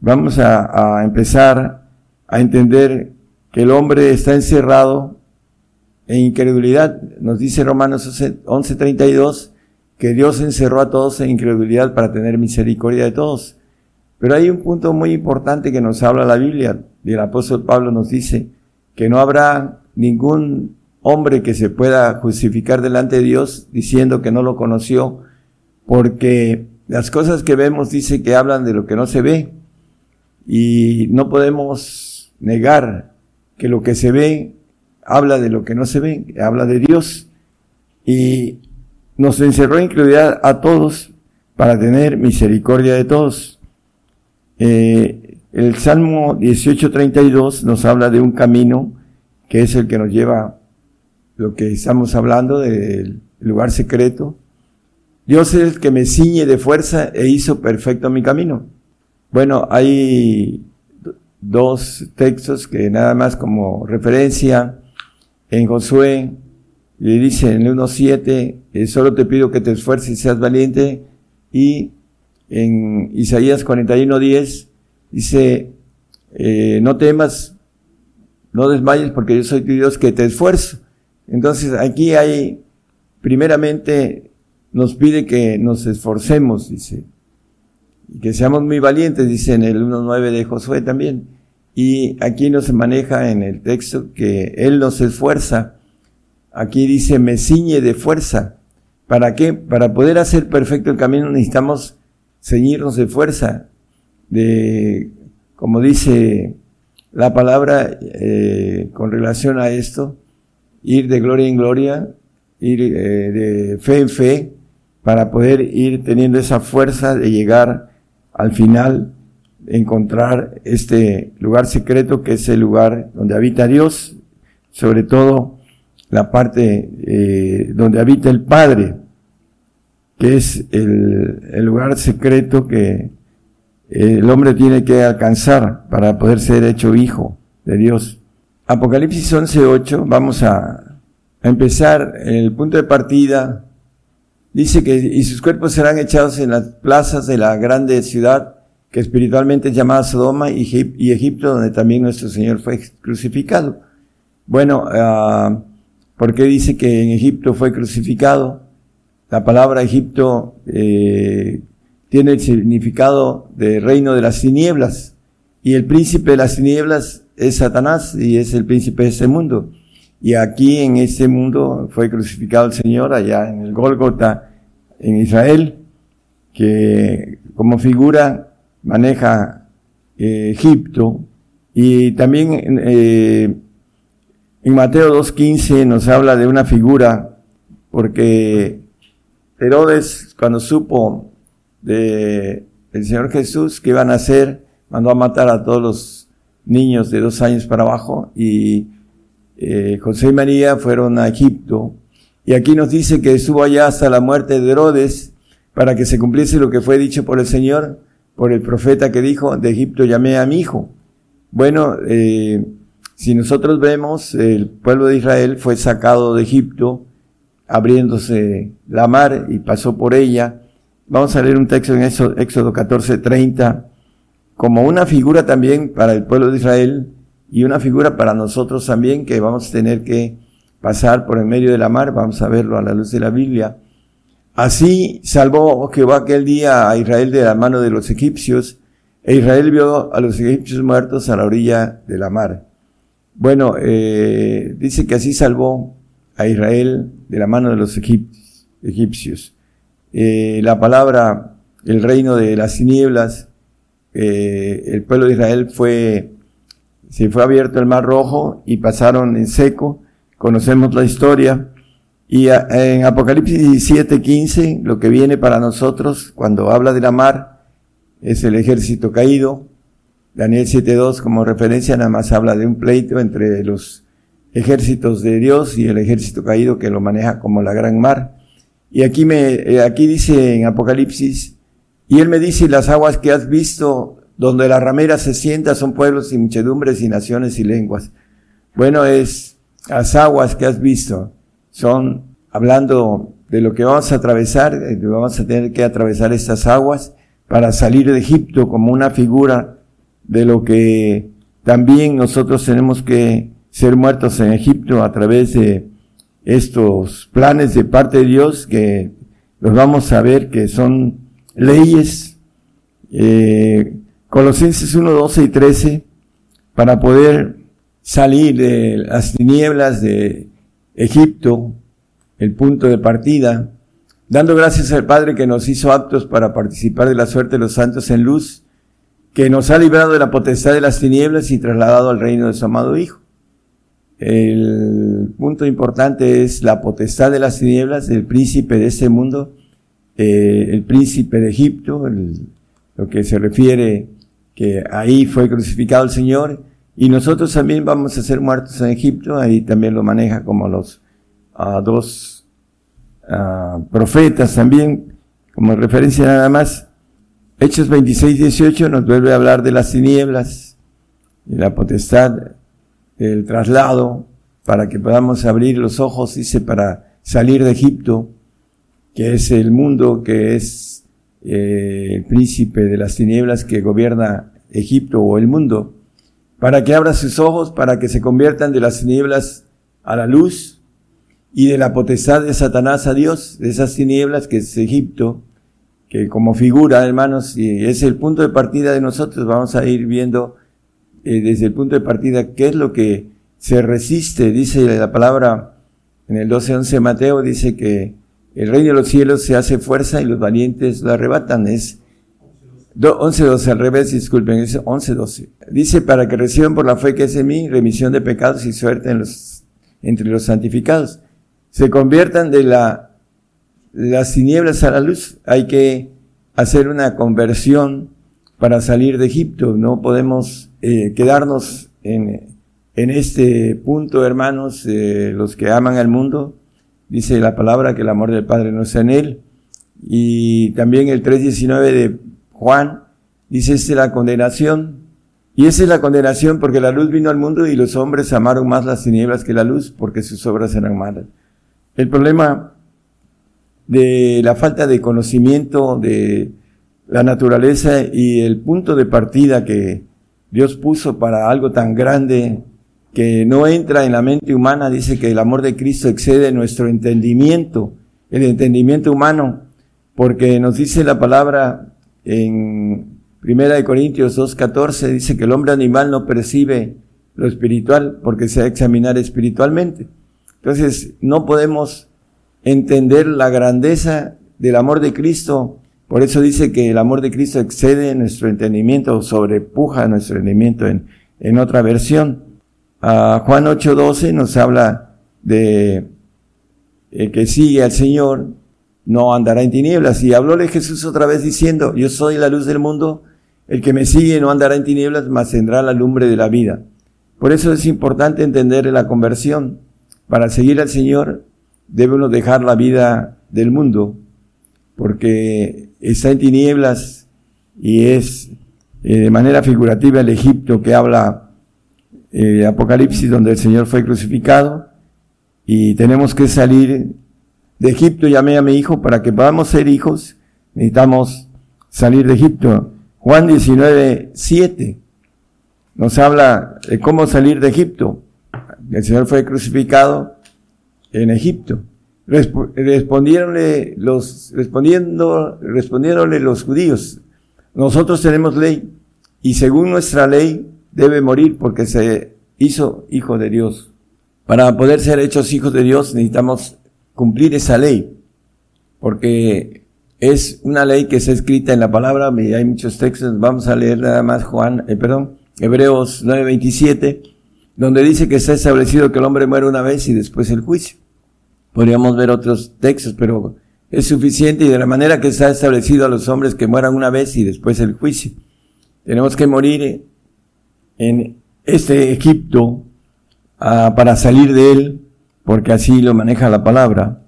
S6: Vamos a, empezar a entender que el hombre está encerrado en incredulidad. Nos dice Romanos 11:32 que Dios encerró a todos en incredulidad para tener misericordia de todos. Pero hay un punto muy importante que nos habla la Biblia, y el apóstol Pablo nos dice que no habrá ningún hombre que se pueda justificar delante de Dios diciendo que no lo conoció, porque las cosas que vemos dice que hablan de lo que no se ve, y no podemos negar que lo que se ve habla de lo que no se ve, habla de Dios. Y nos encerró en incredulidad a todos para tener misericordia de todos. Eh, el Salmo 18.32 nos habla de un camino que es el que nos lleva lo que estamos hablando del lugar secreto. Dios es el que me ciñe de fuerza e hizo perfecto mi camino. Bueno, hay dos textos que nada más como referencia en Josué le dice en el 1.7, eh, solo te pido que te esfuerces y seas valiente. Y en Isaías 41.10 dice, eh, no temas, no desmayes porque yo soy tu Dios que te esfuerzo. Entonces aquí hay, primeramente, nos pide que nos esforcemos, dice, que seamos muy valientes, dice en el 1.9 de Josué también. Y aquí nos maneja en el texto que Él nos esfuerza Aquí dice, me ciñe de fuerza. ¿Para qué? Para poder hacer perfecto el camino necesitamos ceñirnos de fuerza. De, como dice la palabra eh, con relación a esto, ir de gloria en gloria, ir eh, de fe en fe, para poder ir teniendo esa fuerza de llegar al final, encontrar este lugar secreto que es el lugar donde habita Dios, sobre todo la parte eh, donde habita el Padre, que es el, lugar secreto que el hombre tiene que alcanzar para poder ser hecho hijo de Dios. Apocalipsis 11.8, vamos a empezar el punto de partida. Dice que y sus cuerpos serán echados en las plazas de la grande ciudad que espiritualmente es llamada Sodoma y, Egipto, donde también nuestro Señor fue crucificado. Bueno, uh, porque dice que en Egipto fue crucificado. La palabra Egipto eh, tiene el significado de reino de las tinieblas. Y el príncipe de las tinieblas es Satanás y es el príncipe de ese mundo. Y aquí en este mundo fue crucificado el Señor allá en el Gólgota, en Israel, que como figura maneja eh, Egipto. Y también eh, en Mateo 2.15 nos habla de una figura, porque Herodes, cuando supo de el Señor Jesús que iban a hacer, mandó a matar a todos los niños de dos años para abajo y eh, José y María fueron a Egipto. Y aquí nos dice que estuvo allá hasta la muerte de Herodes para que se cumpliese lo que fue dicho por el Señor, por el profeta que dijo, de Egipto llamé a mi hijo. Bueno, eh, si nosotros vemos, el pueblo de Israel fue sacado de Egipto, abriéndose la mar y pasó por ella. Vamos a leer un texto en Éxodo 14, 30, como una figura también para el pueblo de Israel y una figura para nosotros también que vamos a tener que pasar por el medio de la mar, vamos a verlo a la luz de la Biblia. Así salvó Jehová aquel día a Israel de la mano de los egipcios, e Israel vio a los egipcios muertos a la orilla de la mar. Bueno, eh, dice que así salvó a Israel de la mano de los egipcios. Eh, la palabra, el reino de las tinieblas, eh, el pueblo de Israel fue, se fue abierto el mar rojo y pasaron en seco. Conocemos la historia. Y en Apocalipsis 7:15, lo que viene para nosotros cuando habla de la mar es el ejército caído. Daniel 7:2 como referencia nada más habla de un pleito entre los ejércitos de Dios y el ejército caído que lo maneja como la gran mar. Y aquí me, eh, aquí dice en Apocalipsis, y él me dice, las aguas que has visto, donde la ramera se sienta, son pueblos y muchedumbres y naciones y lenguas. Bueno, es las aguas que has visto, son hablando de lo que vamos a atravesar, eh, vamos a tener que atravesar estas aguas para salir de Egipto como una figura de lo que también nosotros tenemos que ser muertos en Egipto a través de estos planes de parte de Dios que los vamos a ver que son leyes. Eh, Colosenses 1, 12 y 13 para poder salir de las tinieblas de Egipto, el punto de partida, dando gracias al Padre que nos hizo aptos para participar de la suerte de los santos en luz, que nos ha librado de la potestad de las tinieblas y trasladado al reino de su amado Hijo. El punto importante es la potestad de las tinieblas, el príncipe de este mundo, eh, el príncipe de Egipto, lo que se refiere que ahí fue crucificado el Señor, y nosotros también vamos a ser muertos en Egipto, ahí también lo maneja como los uh, dos uh, profetas también, como referencia nada más. Hechos 26, 18 nos vuelve a hablar de las tinieblas y la potestad el traslado para que podamos abrir los ojos, dice, para salir de Egipto, que es el mundo, que es eh, el príncipe de las tinieblas que gobierna Egipto o el mundo, para que abra sus ojos, para que se conviertan de las tinieblas a la luz y de la potestad de Satanás a Dios, de esas tinieblas que es Egipto, que como figura, hermanos, y es el punto de partida de nosotros, vamos a ir viendo eh, desde el punto de partida, ¿qué es lo que se resiste? Dice la palabra en el 12.11 de Mateo, dice que el reino de los cielos se hace fuerza y los valientes lo arrebatan. Es 11.12 al revés, disculpen, es 11.12. Dice, para que reciban por la fe que es en mí, remisión de pecados y suerte en los, entre los santificados. Se conviertan de la, las tinieblas a la luz. Hay que hacer una conversión para salir de Egipto. No podemos eh, quedarnos en, en, este punto, hermanos, eh, los que aman al mundo. Dice la palabra que el amor del Padre no está en él. Y también el 3.19 de Juan dice, esta es la condenación. Y esa es la condenación porque la luz vino al mundo y los hombres amaron más las tinieblas que la luz porque sus obras eran malas. El problema de la falta de conocimiento de la naturaleza y el punto de partida que Dios puso para algo tan grande que no entra en la mente humana, dice que el amor de Cristo excede nuestro entendimiento, el entendimiento humano, porque nos dice la palabra en Primera de Corintios 2.14 dice que el hombre animal no percibe lo espiritual porque se va a examinar espiritualmente. Entonces, no podemos entender la grandeza del amor de Cristo. Por eso dice que el amor de Cristo excede nuestro entendimiento o sobrepuja nuestro entendimiento en, en otra versión. A Juan 8.12 nos habla de el que sigue al Señor no andará en tinieblas. Y hablóle Jesús otra vez diciendo, yo soy la luz del mundo, el que me sigue no andará en tinieblas, mas tendrá la lumbre de la vida. Por eso es importante entender la conversión. Para seguir al Señor debe dejar la vida del mundo, porque está en tinieblas y es eh, de manera figurativa el Egipto que habla eh, Apocalipsis donde el Señor fue crucificado y tenemos que salir de Egipto. Llamé a mi hijo para que podamos ser hijos. Necesitamos salir de Egipto. Juan 19, 7 nos habla de cómo salir de Egipto. El Señor fue crucificado en Egipto. Respondieronle los, respondiendo, respondiéronle los judíos, nosotros tenemos ley y según nuestra ley debe morir porque se hizo hijo de Dios. Para poder ser hechos hijos de Dios necesitamos cumplir esa ley, porque es una ley que está escrita en la palabra, hay muchos textos, vamos a leer nada más Juan, eh, perdón, Hebreos 9:27, donde dice que está establecido que el hombre muere una vez y después el juicio. Podríamos ver otros textos, pero es suficiente y de la manera que está establecido a los hombres que mueran una vez y después el juicio. Tenemos que morir en este Egipto Ah, para salir de él, porque así lo maneja la palabra.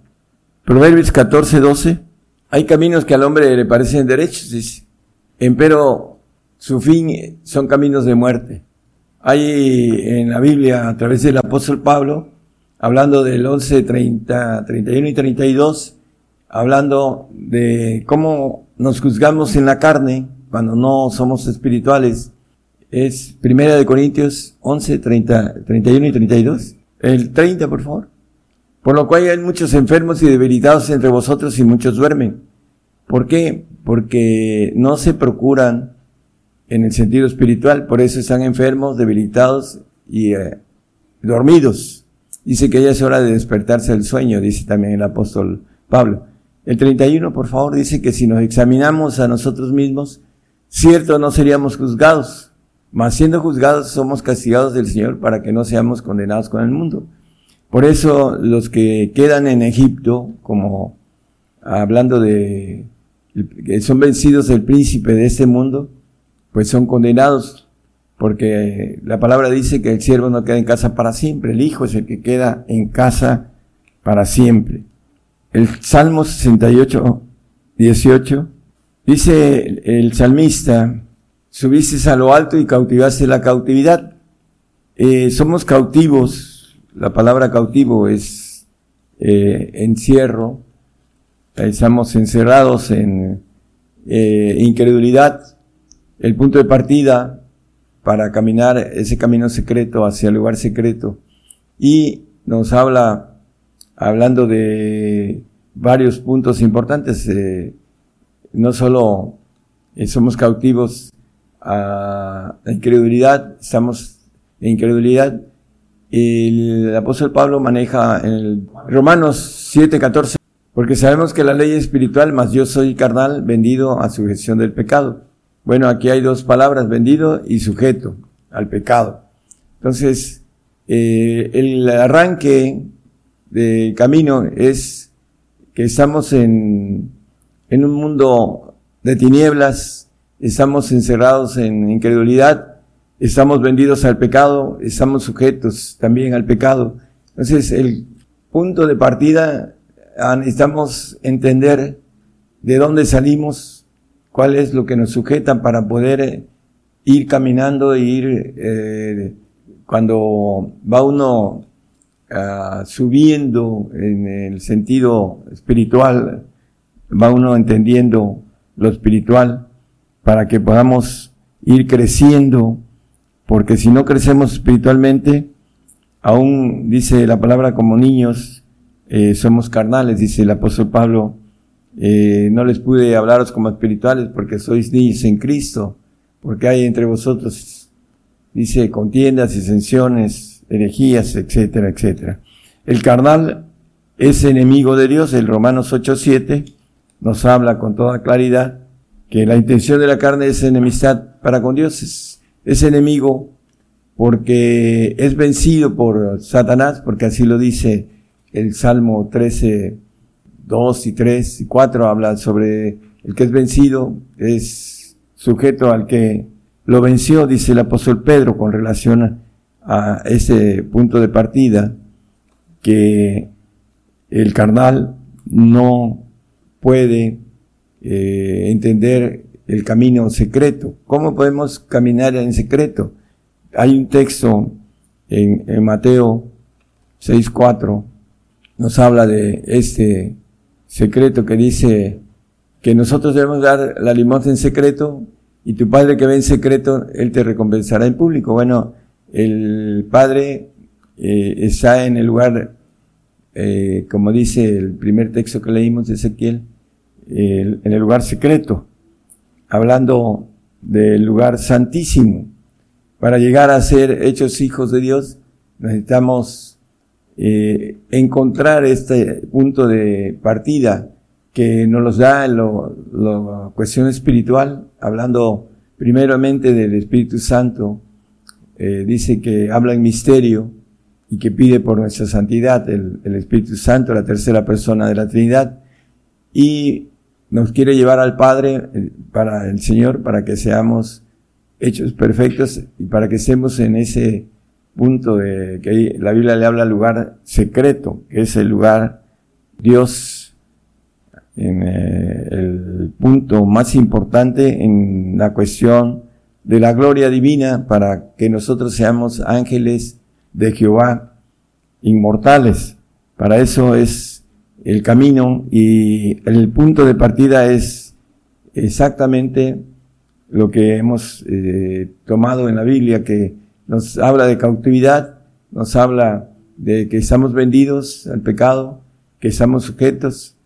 S6: Proverbios 14, 12. Hay caminos que al hombre le parecen derechos, dice. Empero su fin son caminos de muerte. Hay en la Biblia, a través del apóstol Pablo, hablando del 11, 30, 31 y 32, hablando de cómo nos juzgamos en la carne cuando no somos espirituales es Primera de Corintios 11, 30, 31 y 32. El 30, por favor. Por lo cual hay muchos enfermos y debilitados entre vosotros y muchos duermen. ¿Por qué? Porque no se procuran en el sentido espiritual, por eso están enfermos, debilitados y eh, dormidos. Dice que ya es hora de despertarse del sueño, dice también el apóstol Pablo. El 31, por favor, dice que si nos examinamos a nosotros mismos, cierto no seríamos juzgados, mas siendo juzgados somos castigados del Señor para que no seamos condenados con el mundo. Por eso los que quedan en Egipto, como hablando de que son vencidos del príncipe de este mundo, pues son condenados, porque la palabra dice que el siervo no queda en casa para siempre, el hijo es el que queda en casa para siempre. El Salmo 68, 18, dice el salmista, subiste a lo alto y cautivaste la cautividad. Eh, somos cautivos, la palabra cautivo es eh, encierro, estamos encerrados en eh, incredulidad, el punto de partida para caminar ese camino secreto hacia el lugar secreto. Y nos habla, hablando de varios puntos importantes, no solo somos cautivos a la incredulidad, estamos en incredulidad. El apóstol Pablo maneja en el Romanos 7:14, porque sabemos que la ley es espiritual, mas yo soy carnal, vendido a sujeción del pecado. Bueno, aquí hay dos palabras, vendido y sujeto al pecado. Entonces, eh, el arranque del camino es que estamos en, en un mundo de tinieblas, estamos encerrados en incredulidad, estamos vendidos al pecado, estamos sujetos también al pecado. Entonces, el punto de partida, ah, necesitamos entender de dónde salimos, cuál es lo que nos sujeta para poder eh, ir caminando e ir, eh, cuando va uno uh, subiendo en el sentido espiritual, va uno entendiendo lo espiritual para que podamos ir creciendo, porque si no crecemos espiritualmente, aún dice la palabra como niños, eh, somos carnales, dice el apóstol Pablo eh, no les pude hablaros como espirituales porque sois niños en Cristo, porque hay entre vosotros, dice, contiendas, disensiones, herejías, etcétera, etcétera. El carnal es enemigo de Dios, el Romanos 8.7 nos habla con toda claridad que la intención de la carne es enemistad para con Dios, es, enemigo porque es vencido por Satanás, porque así lo dice el Salmo 13, 2 y 3 y 4 habla sobre el que es vencido, es sujeto al que lo venció, dice el apóstol Pedro con relación a ese punto de partida, que el carnal no puede eh, entender el camino secreto. ¿Cómo podemos caminar en secreto? Hay un texto en, en Mateo 6.4, nos habla de este secreto que dice que nosotros debemos dar la limosna en secreto y tu padre que ve en secreto, él te recompensará en público. Bueno, el padre eh, está en el lugar, eh, como dice el primer texto que leímos de Ezequiel, en el lugar secreto, hablando del lugar santísimo. Para llegar a ser hechos hijos de Dios, necesitamos eh, encontrar este punto de partida que nos los da la cuestión espiritual, hablando primeramente del Espíritu Santo, eh, dice que habla en misterio y que pide por nuestra santidad el, el Espíritu Santo, la tercera persona de la Trinidad, y nos quiere llevar al Padre eh, para el Señor, para que seamos hechos perfectos y para que estemos en ese punto de que la Biblia le habla lugar secreto, que es el lugar Dios, en eh, el punto más importante en la cuestión de la gloria divina para que nosotros seamos ángeles de Jehová, inmortales. Para eso es el camino y el punto de partida es exactamente lo que hemos eh, tomado en la Biblia, que nos habla de cautividad, nos habla de que estamos vendidos al pecado, que estamos sujetos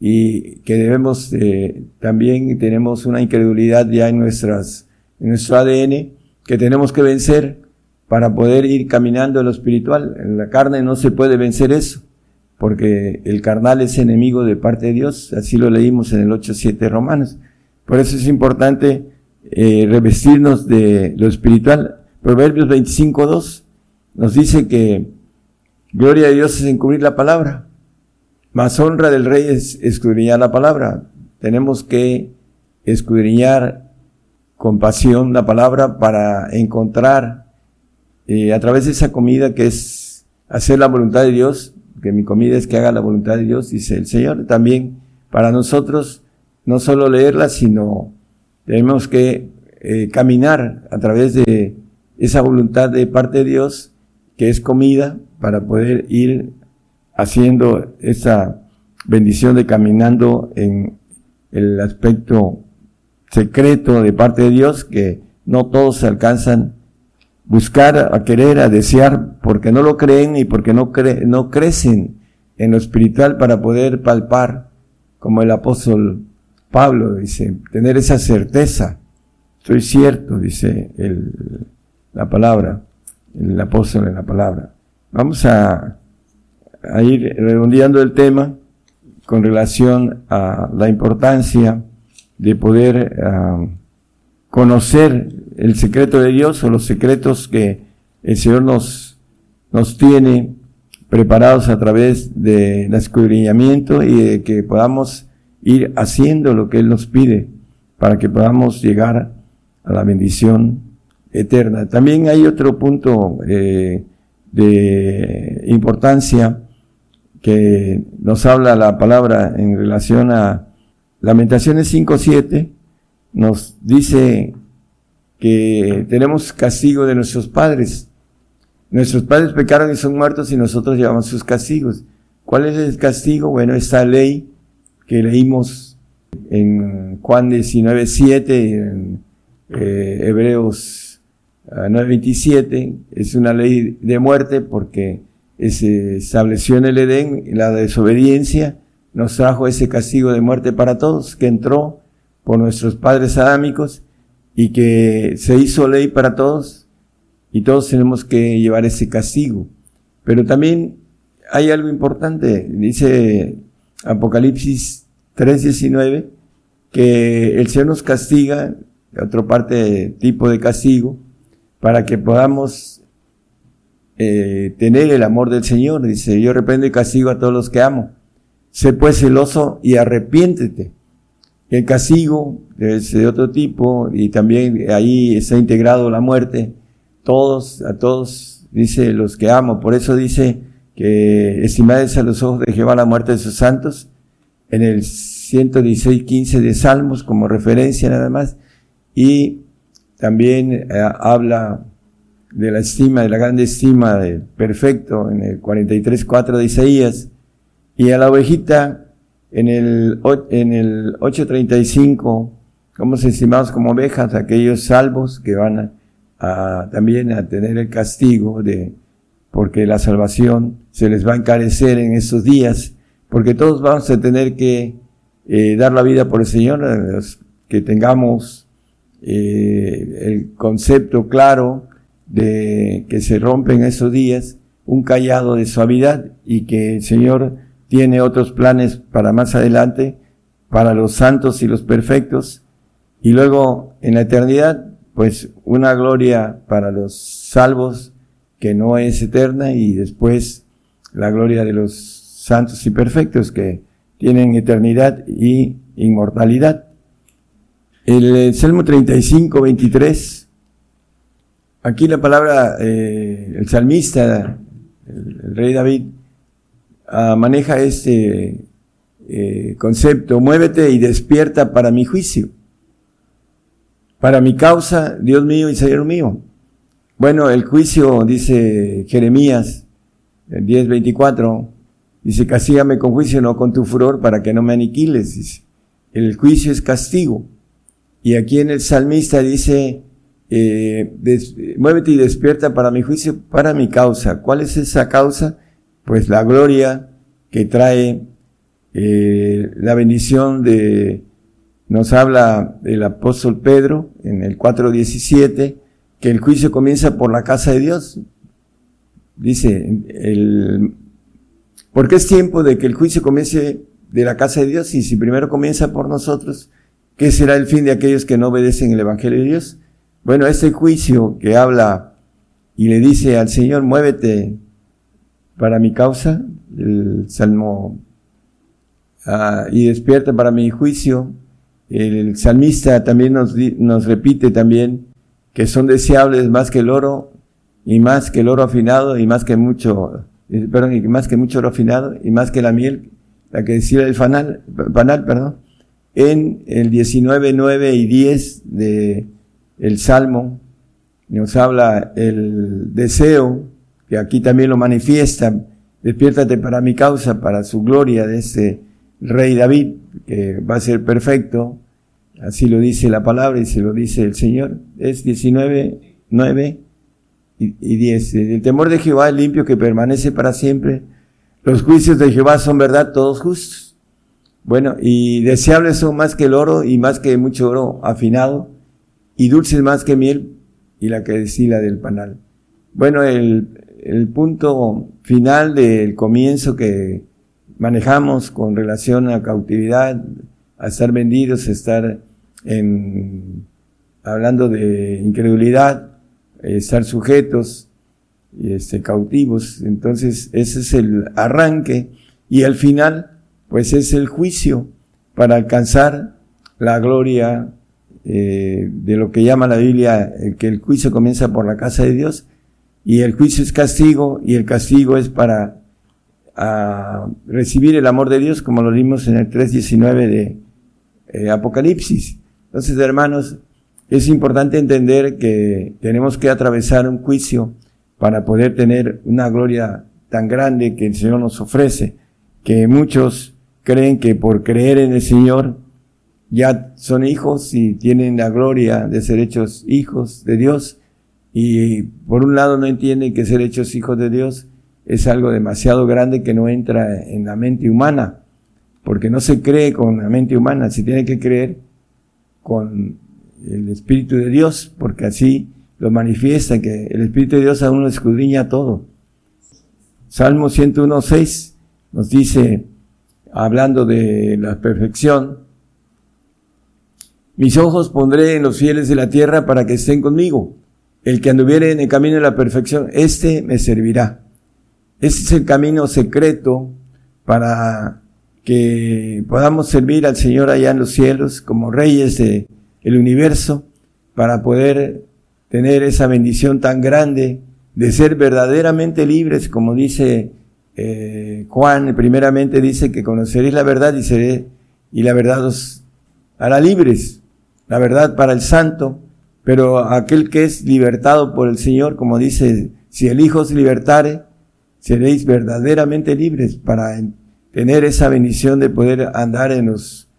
S6: y que debemos eh, también tenemos una incredulidad ya en nuestras en nuestro ADN que tenemos que vencer para poder ir caminando en lo espiritual. En la carne no se puede vencer eso, porque el carnal es enemigo de parte de Dios, así lo leímos en el 8.7 Romanos. Por eso es importante eh, revestirnos de lo espiritual. Proverbios 25.2 nos dice que gloria a Dios es encubrir la palabra, más honra del rey es escudriñar la palabra. Tenemos que escudriñar con pasión la palabra para encontrar eh, a través de esa comida que es hacer la voluntad de Dios, que mi comida es que haga la voluntad de Dios, dice el Señor, también para nosotros no solo leerla, sino tenemos que eh, caminar a través de esa voluntad de parte de Dios, que es comida, para poder ir haciendo esa bendición de caminando en el aspecto secreto de parte de Dios, que no todos alcanzan buscar, a querer, a desear, porque no lo creen y porque no, no crecen en lo espiritual para poder palpar, como el apóstol Pablo dice, tener esa certeza. Soy cierto, dice el, la palabra, el apóstol en la palabra. Vamos a, a ir redondeando el tema con relación a la importancia de poder ah, conocer el secreto de Dios o los secretos que el Señor nos, nos tiene preparados a través del escudriñamiento y de que podamos ir haciendo lo que Él nos pide para que podamos llegar a la bendición eterna. También hay otro punto eh, de importancia que nos habla la palabra en relación a Lamentaciones 5.7, nos dice que tenemos castigo de nuestros padres. Nuestros padres pecaron y son muertos y nosotros llevamos sus castigos. ¿Cuál es el castigo? Bueno, esta ley que leímos en Juan 19.7, en eh, Hebreos 927 es una ley de muerte porque se estableció en el Edén la desobediencia, nos trajo ese castigo de muerte para todos, que entró por nuestros padres adámicos y que se hizo ley para todos y todos tenemos que llevar ese castigo. Pero también hay algo importante, dice Apocalipsis 3:19, que el Señor nos castiga, otro parte tipo de castigo, para que podamos eh, tener el amor del Señor. Dice, yo reprendo y castigo a todos los que amo. Sé pues celoso y arrepiéntete. El castigo es de otro tipo y también ahí está integrado la muerte. Todos, a todos, dice los que amo. Por eso dice que estimadles a los ojos de Jehová la muerte de sus santos. En el 116, 15 de Salmos como referencia nada más. Y también eh, habla de la estima, de la grande estima del perfecto en el 43, 4 de Isaías. Y a la ovejita en el, en el 835, como se estimamos como ovejas, aquellos salvos que van a, también a tener el castigo de, porque la salvación se les va a encarecer en estos días, porque todos vamos a tener que eh, dar la vida por el Señor, que tengamos eh, el concepto claro de que se rompen esos días, un callado de suavidad y que el Señor tiene otros planes para más adelante, para los santos y los perfectos, y luego en la eternidad, pues una gloria para los salvos que no es eterna y después la gloria de los santos y perfectos que tienen eternidad y inmortalidad. El Salmo 35, 23, aquí la palabra, eh, el salmista, el rey David, Ah, maneja este eh, concepto, muévete y despierta para mi juicio, para mi causa, Dios mío y Señor mío. Bueno, el juicio, dice Jeremías, el 10.24, dice, castígame con juicio, no con tu furor, para que no me aniquiles. El juicio es castigo. Y aquí en el salmista dice, eh, muévete y despierta para mi juicio, para mi causa. ¿Cuál es esa causa? Pues la gloria que trae eh, la bendición de, nos habla el apóstol Pedro en el 4.17, que el juicio comienza por la casa de Dios. Dice, el, porque es tiempo de que el juicio comience de la casa de Dios y si primero comienza por nosotros, ¿qué será el fin de aquellos que no obedecen el Evangelio de Dios? Bueno, este juicio que habla y le dice al Señor, muévete, para mi causa, el Salmo, ah, y despierta para mi juicio. El salmista también nos, nos repite también que son deseables más que el oro y más que el oro afinado y más que mucho, eh, perdón, y más que mucho oro afinado y más que la miel, la que decía el fanal, panal, perdón, en el 19, 9 y 10 de el Salmo nos habla el deseo que aquí también lo manifiesta, despiértate para mi causa, para su gloria de ese rey David, que va a ser perfecto, así lo dice la palabra y se lo dice el Señor, es 19, 9 y, 10. El temor de Jehová es limpio que permanece para siempre, los juicios de Jehová son verdad, todos justos. Bueno, y deseables son más que el oro y más que mucho oro afinado, y dulces más que miel y la que destila del panal. Bueno, el, el punto final del comienzo que manejamos con relación a cautividad, a estar vendidos, a estar en, hablando de incredulidad, estar sujetos, este, cautivos. Entonces, ese es el arranque y al final, pues es el juicio para alcanzar la gloria eh, de lo que llama la Biblia, que el juicio comienza por la casa de Dios y el juicio es castigo y el castigo es para ah, recibir el amor de Dios, como lo vimos en el 3.19 de eh, Apocalipsis. Entonces, hermanos, es importante entender que tenemos que atravesar un juicio para poder tener una gloria tan grande que el Señor nos ofrece, que muchos creen que por creer en el Señor ya son hijos y tienen la gloria de ser hechos hijos de Dios, y por un lado no entienden que ser hechos hijos de Dios es algo demasiado grande que no entra en la mente humana. porque no se cree con la mente humana, se tiene que creer con el Espíritu de Dios, porque así lo manifiesta, que el Espíritu de Dios a uno escudriña todo. Salmo 101.6 nos dice, hablando de la perfección, mis ojos pondré en los fieles de la tierra para que estén conmigo. El que anduviere en el camino de la perfección, este me servirá. Este es el camino secreto para que podamos servir al Señor allá en los cielos como reyes del el universo, para poder tener esa bendición tan grande de ser verdaderamente libres, como dice eh, Juan, primeramente dice que conoceréis la verdad y seré, y la verdad os hará libres la verdad para el santo, pero aquel que es libertado por el Señor, como dice, si el Hijo os libertare, seréis verdaderamente libres para tener esa bendición de poder andar en los,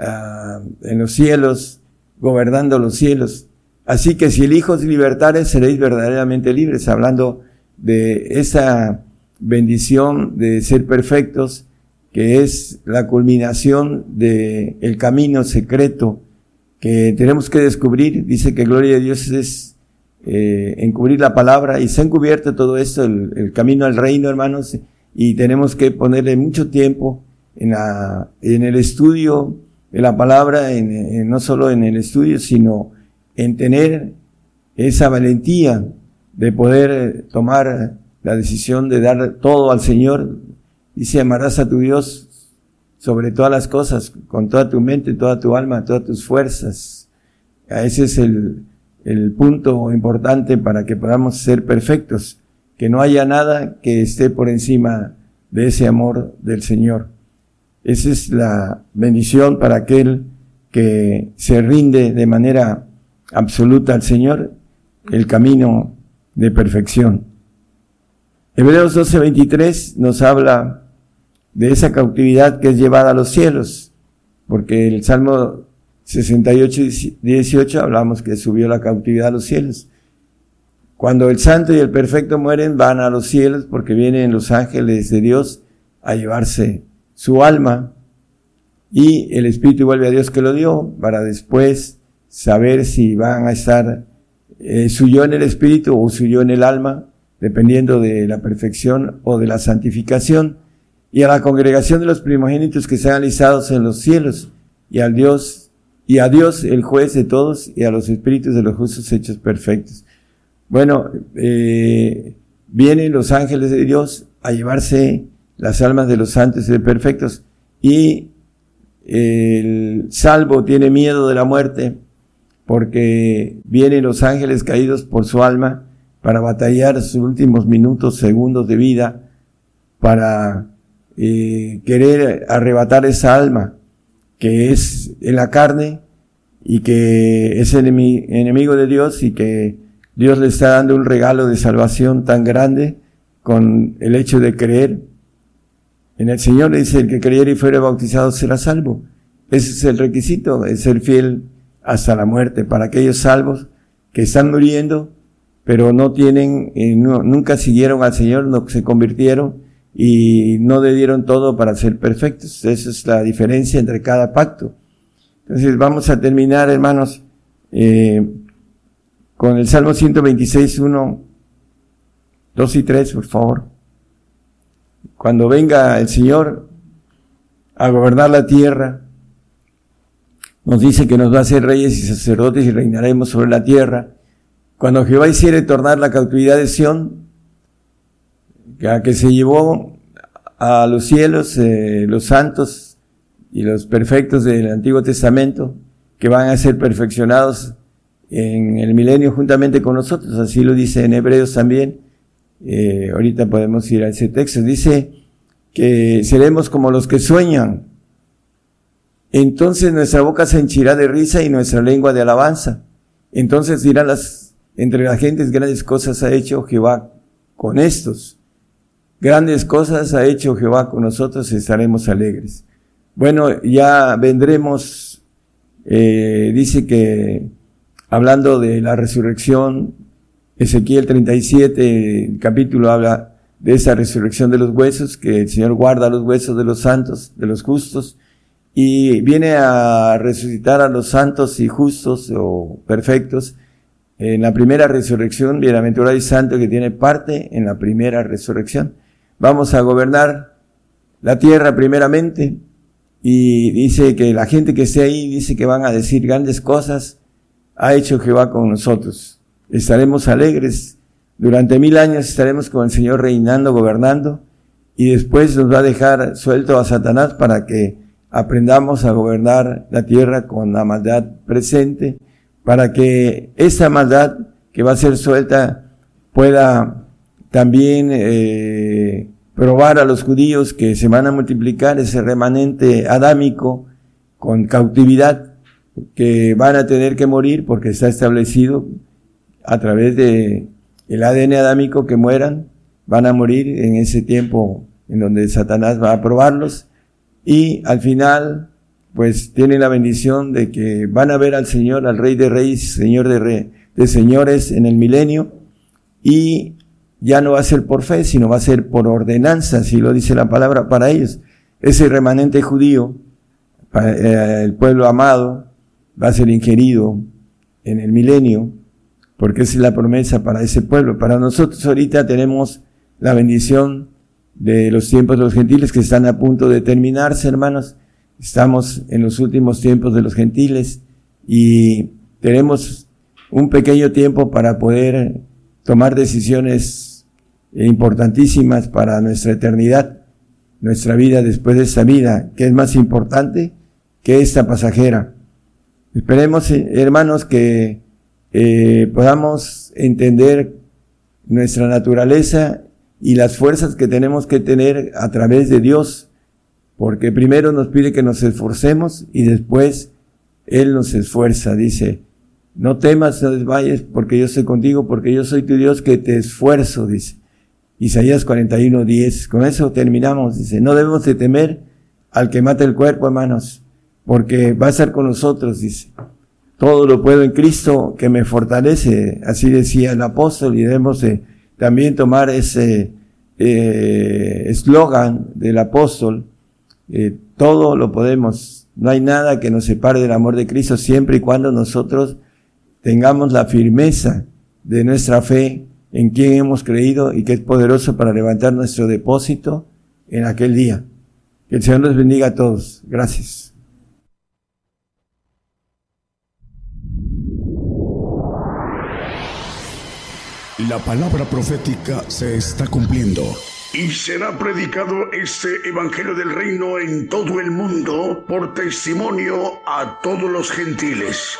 S6: ah, en los cielos, gobernando los cielos. Así que si el Hijo os libertare, seréis verdaderamente libres, hablando de esa bendición de ser perfectos, que es la culminación del el camino secreto que tenemos que descubrir. Dice que gloria de Dios es eh, encubrir la palabra y se ha encubierto todo esto, el, camino al reino, hermanos, y tenemos que ponerle mucho tiempo en, la, en el estudio de la palabra, en, no solo en el estudio, sino en tener esa valentía de poder tomar la decisión de dar todo al Señor. Dice, amarás a tu Dios sobre todas las cosas, con toda tu mente, toda tu alma, todas tus fuerzas. Ese es el, el punto importante para que podamos ser perfectos, que no haya nada que esté por encima de ese amor del Señor. Esa es la bendición para aquel que se rinde de manera absoluta al Señor, el camino de perfección. Hebreos 12:23 nos habla de esa cautividad que es llevada a los cielos, porque el Salmo 68 18 hablamos que subió la cautividad a los cielos. Cuando el santo y el perfecto mueren, van a los cielos porque vienen los ángeles de Dios a llevarse su alma y el Espíritu vuelve a Dios que lo dio para después saber si van a estar eh, suyo en el Espíritu o suyo en el alma, dependiendo de la perfección o de la santificación y a la congregación de los primogénitos que sean alistados en los cielos, y al Dios, y a Dios el juez de todos, y a los espíritus de los justos hechos perfectos. Bueno, eh, vienen los ángeles de Dios a llevarse las almas de los santos y de perfectos, y el salvo tiene miedo de la muerte, porque vienen los ángeles caídos por su alma para batallar sus últimos minutos, segundos de vida, para querer arrebatar esa alma que es en la carne y que es enemigo de Dios y que Dios le está dando un regalo de salvación tan grande con el hecho de creer en el Señor. Dice, el que creyere y fuere bautizado será salvo. Ese es el requisito, es ser fiel hasta la muerte para aquellos salvos que están muriendo, pero no tienen, eh, nunca siguieron al Señor, no se convirtieron y no le dieron todo para ser perfectos. Esa es la diferencia entre cada pacto. Entonces vamos a terminar, hermanos, eh, con el Salmo 126, 1, 2 y 3, por favor. Cuando venga el Señor a gobernar la tierra, nos dice que nos va a hacer reyes y sacerdotes y reinaremos sobre la tierra. Cuando Jehová hiciere tornar la cautividad de Sión, que se llevó a los cielos eh, los santos y los perfectos del Antiguo Testamento, que van a ser perfeccionados en el milenio juntamente con nosotros, así lo dice en Hebreos también. Eh, ahorita podemos ir a ese texto. Dice que seremos como los que sueñan. Entonces nuestra boca se henchirá de risa y nuestra lengua de alabanza. Entonces dirán las, entre las gentes grandes cosas ha hecho Jehová con estos. Grandes cosas ha hecho Jehová con nosotros estaremos alegres. Bueno, ya vendremos, eh, dice que hablando de la resurrección, Ezequiel 37, el capítulo habla de esa resurrección de los huesos, que el Señor guarda los huesos de los santos, de los justos, y viene a resucitar a los santos y justos o perfectos en la primera resurrección, bienaventurado y santo que tiene parte en la primera resurrección. Vamos a gobernar la tierra primeramente y dice que la gente que esté ahí dice que van a decir grandes cosas, ha hecho Jehová con nosotros. Estaremos alegres, durante mil años estaremos con el Señor reinando, gobernando, y después nos va a dejar suelto a Satanás para que aprendamos a gobernar la tierra con la maldad presente, para que esa maldad que va a ser suelta pueda también eh, probar a los judíos que se van a multiplicar ese remanente adámico con cautividad, que van a tener que morir porque está establecido a través de el ADN adámico que mueran, van a morir en ese tiempo en donde Satanás va a probarlos y al final pues tienen la bendición de que van a ver al Señor, al Rey de Reyes, Señor de, de señores en el milenio y ya no va a ser por fe, sino va a ser por ordenanza, si lo dice la palabra para ellos. Ese remanente judío, eh, el pueblo amado, va a ser ingerido en el milenio, porque esa es la promesa para ese pueblo. Para nosotros ahorita tenemos la bendición de los tiempos de los gentiles que están a punto de terminarse, hermanos. Estamos en los últimos tiempos de los gentiles y tenemos un pequeño tiempo para poder tomar decisiones importantísimas para nuestra eternidad, nuestra vida después de esta vida, que es más importante que esta pasajera. Esperemos, eh, hermanos, que eh, podamos entender nuestra naturaleza y las fuerzas que tenemos que tener a través de Dios, porque primero nos pide que nos esforcemos y después Él nos esfuerza, dice, no temas, no desmayes, porque yo soy contigo, porque yo soy tu Dios que te esfuerzo, dice. Isaías 41, 10. Con eso terminamos. Dice, no debemos de temer al que mata el cuerpo, hermanos, porque va a estar con nosotros, dice. Todo lo puedo en Cristo que me fortalece. Así decía el apóstol y debemos de también tomar ese eh, eslogan del apóstol. Eh, todo lo podemos. No hay nada que nos separe del amor de Cristo siempre y cuando nosotros tengamos la firmeza de nuestra fe en quien hemos creído y que es poderoso para levantar nuestro depósito en aquel día. Que el Señor los bendiga a todos. Gracias.
S5: La palabra profética se está cumpliendo.
S4: Y será predicado este Evangelio del Reino en todo el mundo por testimonio a todos los gentiles.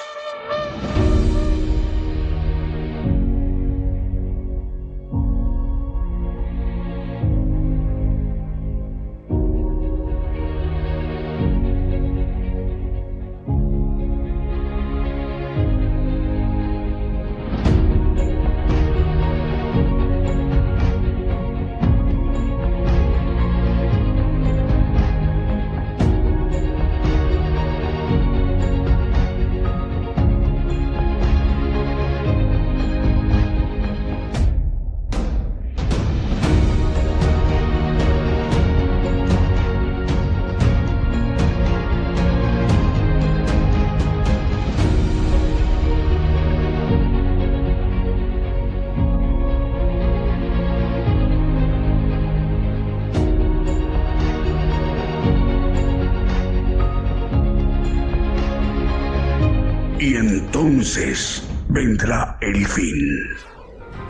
S4: Entonces vendrá el fin.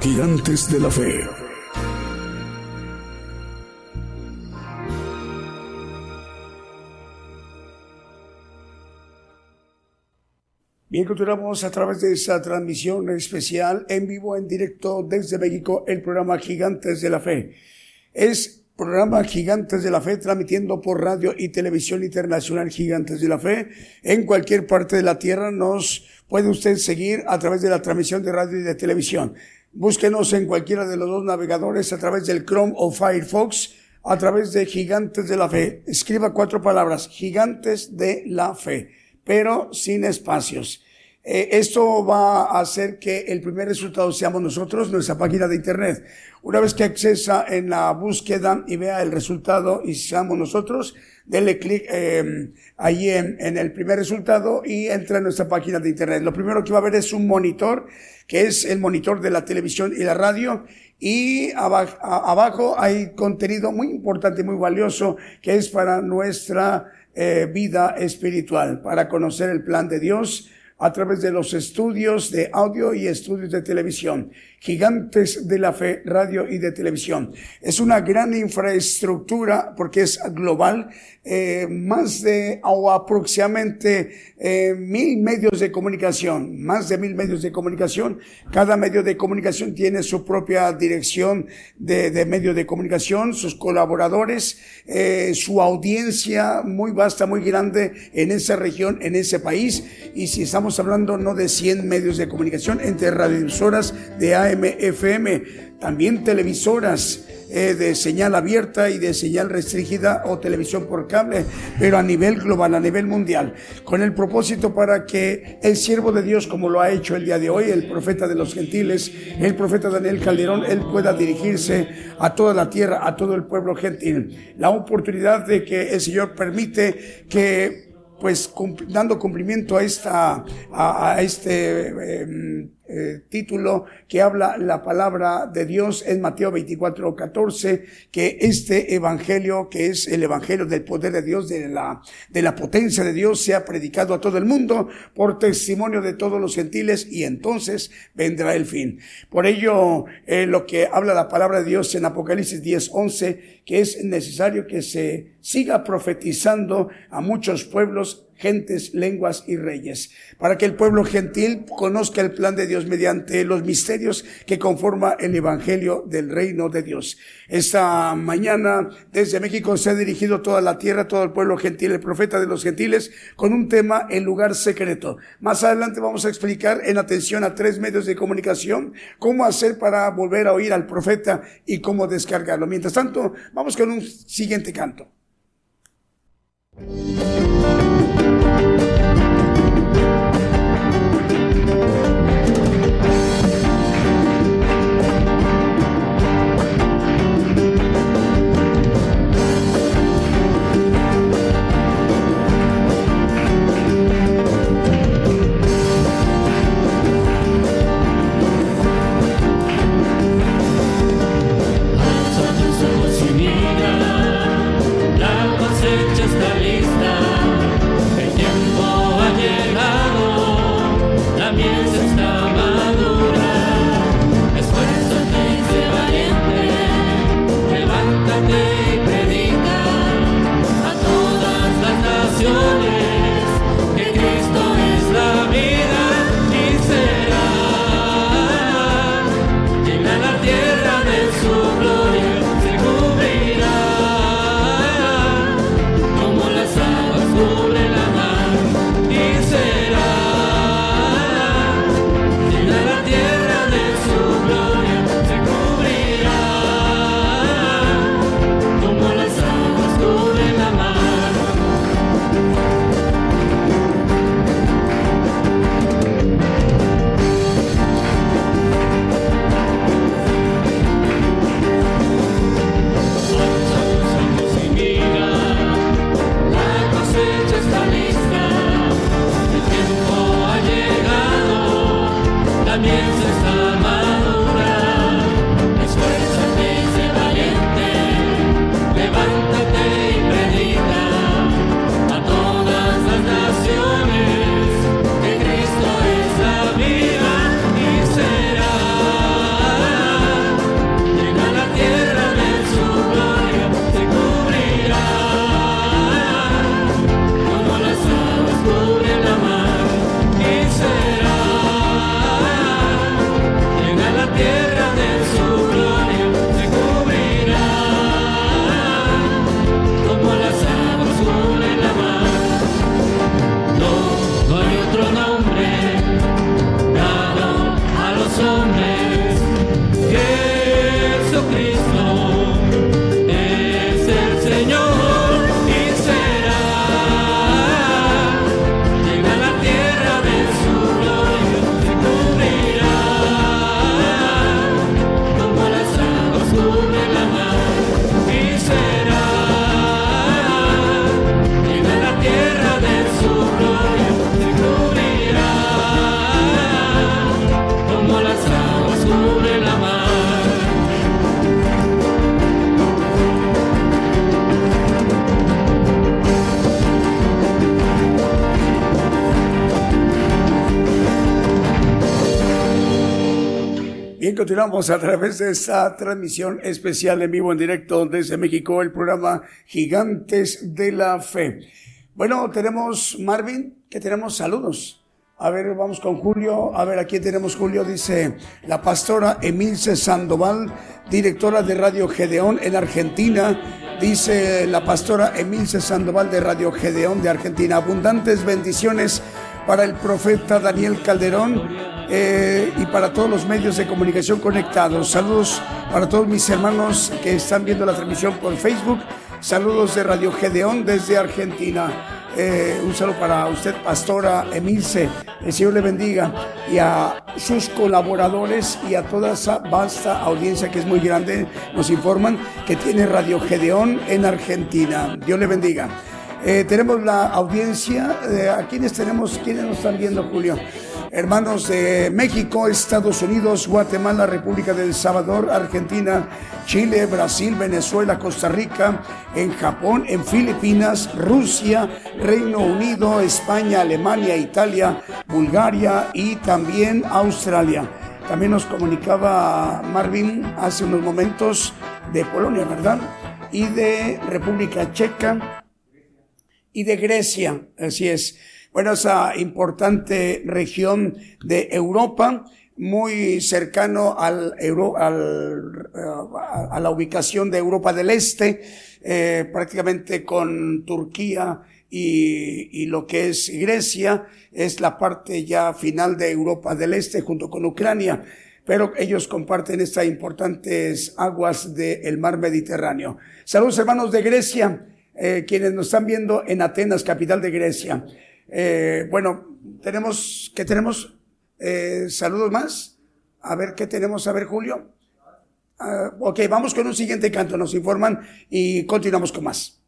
S5: Gigantes de la fe.
S1: Bien, continuamos a través de esta transmisión especial en vivo, en directo desde México, el programa Gigantes de la Fe. Es programa Gigantes de la Fe, transmitiendo por radio y televisión internacional Gigantes de la Fe. En cualquier parte de la tierra nos puede usted seguir a través de la transmisión de radio y de televisión. Búsquenos en cualquiera de los dos navegadores a través del Chrome o Firefox, a través de Gigantes de la Fe. Escriba cuatro palabras, Gigantes de la Fe, pero sin espacios. Eh, esto va a hacer que el primer resultado seamos nosotros, nuestra página de internet. Una vez que accesa en la búsqueda y vea el resultado y seamos nosotros, dele clic eh, ahí en, en, el primer resultado y entra en nuestra página de internet. Lo primero que va a ver es un monitor, que es el monitor de la televisión y la radio. Y abajo, abajo hay contenido muy importante, muy valioso, que es para nuestra eh, vida espiritual, para conocer el plan de Dios a través de los estudios de audio y estudios de televisión. Gigantes de la Fe, radio y de televisión. Es una gran infraestructura porque es global, eh, más de o aproximadamente eh, mil medios de comunicación, más de mil medios de comunicación. Cada medio de comunicación tiene su propia dirección de, de medio de comunicación, sus colaboradores, eh, su audiencia muy vasta, muy grande en esa región, en ese país. Y si estamos hablando no de 100 medios de comunicación, entre radiodifusoras de AM, FM, también televisoras eh, de señal abierta y de señal restringida o televisión por cable, pero a nivel global, a nivel mundial, con el propósito para que el siervo de Dios, como lo ha hecho el día de hoy, el profeta de los gentiles, el profeta Daniel Calderón, él pueda dirigirse a toda la tierra, a todo el pueblo gentil. La oportunidad de que el Señor permite que pues dando cumplimiento a esta a, este em, eh, título que habla la palabra de Dios en Mateo 24, 14, que este evangelio, que es el evangelio del poder de Dios, de la, de la potencia de Dios, sea predicado a todo el mundo por testimonio de todos los gentiles y entonces vendrá el fin. Por ello, eh, lo que habla la palabra de Dios en Apocalipsis 10, 11, que es necesario que se siga profetizando a muchos pueblos gentes, lenguas y reyes, para que el pueblo gentil conozca el plan de Dios mediante los misterios que conforma el Evangelio del reino de Dios. Esta mañana desde México se ha dirigido toda la tierra, todo el pueblo gentil, el profeta de los gentiles, con un tema, el lugar secreto. Más adelante vamos a explicar en atención a tres medios de comunicación cómo hacer para volver a oír al profeta y cómo descargarlo. Mientras tanto, vamos con un siguiente canto. Continuamos a través de esta transmisión especial en vivo, en directo desde México, el programa Gigantes de la Fe. Bueno, tenemos Marvin, que tenemos saludos. A ver, vamos con Julio. A ver, aquí tenemos Julio. Dice la pastora Emilce Sandoval, directora de Radio Gedeón en Argentina. Dice la pastora Emilce Sandoval de Radio Gedeón de Argentina. Abundantes bendiciones para el profeta Daniel Calderón eh, y para todos los medios de comunicación conectados. Saludos para todos mis hermanos que están viendo la transmisión por Facebook. Saludos de Radio Gedeón desde Argentina. Eh, un saludo para usted, Pastora Emilce. El Señor le bendiga. Y a sus colaboradores y a toda esa vasta audiencia que es muy grande, nos informan que tiene Radio Gedeón en Argentina. Dios le bendiga. Eh, tenemos la audiencia. ¿A quiénes tenemos? ¿Quiénes nos están viendo, Julio? Hermanos de México, Estados Unidos, Guatemala, República del Salvador, Argentina, Chile, Brasil, Venezuela, Costa Rica, en Japón, en Filipinas, Rusia, Reino Unido, España, Alemania, Italia, Bulgaria y también Australia. También nos comunicaba Marvin hace unos momentos de Polonia, ¿verdad? Y de República Checa y de Grecia, así es bueno, esa importante región de Europa, muy cercano al, al, a la ubicación de Europa del Este, eh, prácticamente con Turquía y, y, lo que es Grecia, es la parte ya final de Europa del Este junto con Ucrania, pero ellos comparten estas importantes aguas del mar Mediterráneo. Saludos hermanos de Grecia, eh, quienes nos están viendo en Atenas, capital de Grecia. Eh, bueno, tenemos, ¿qué tenemos? Eh, saludos más. A ver, ¿qué tenemos? A ver, Julio. Uh, ok, vamos con un siguiente canto, nos informan y continuamos con más.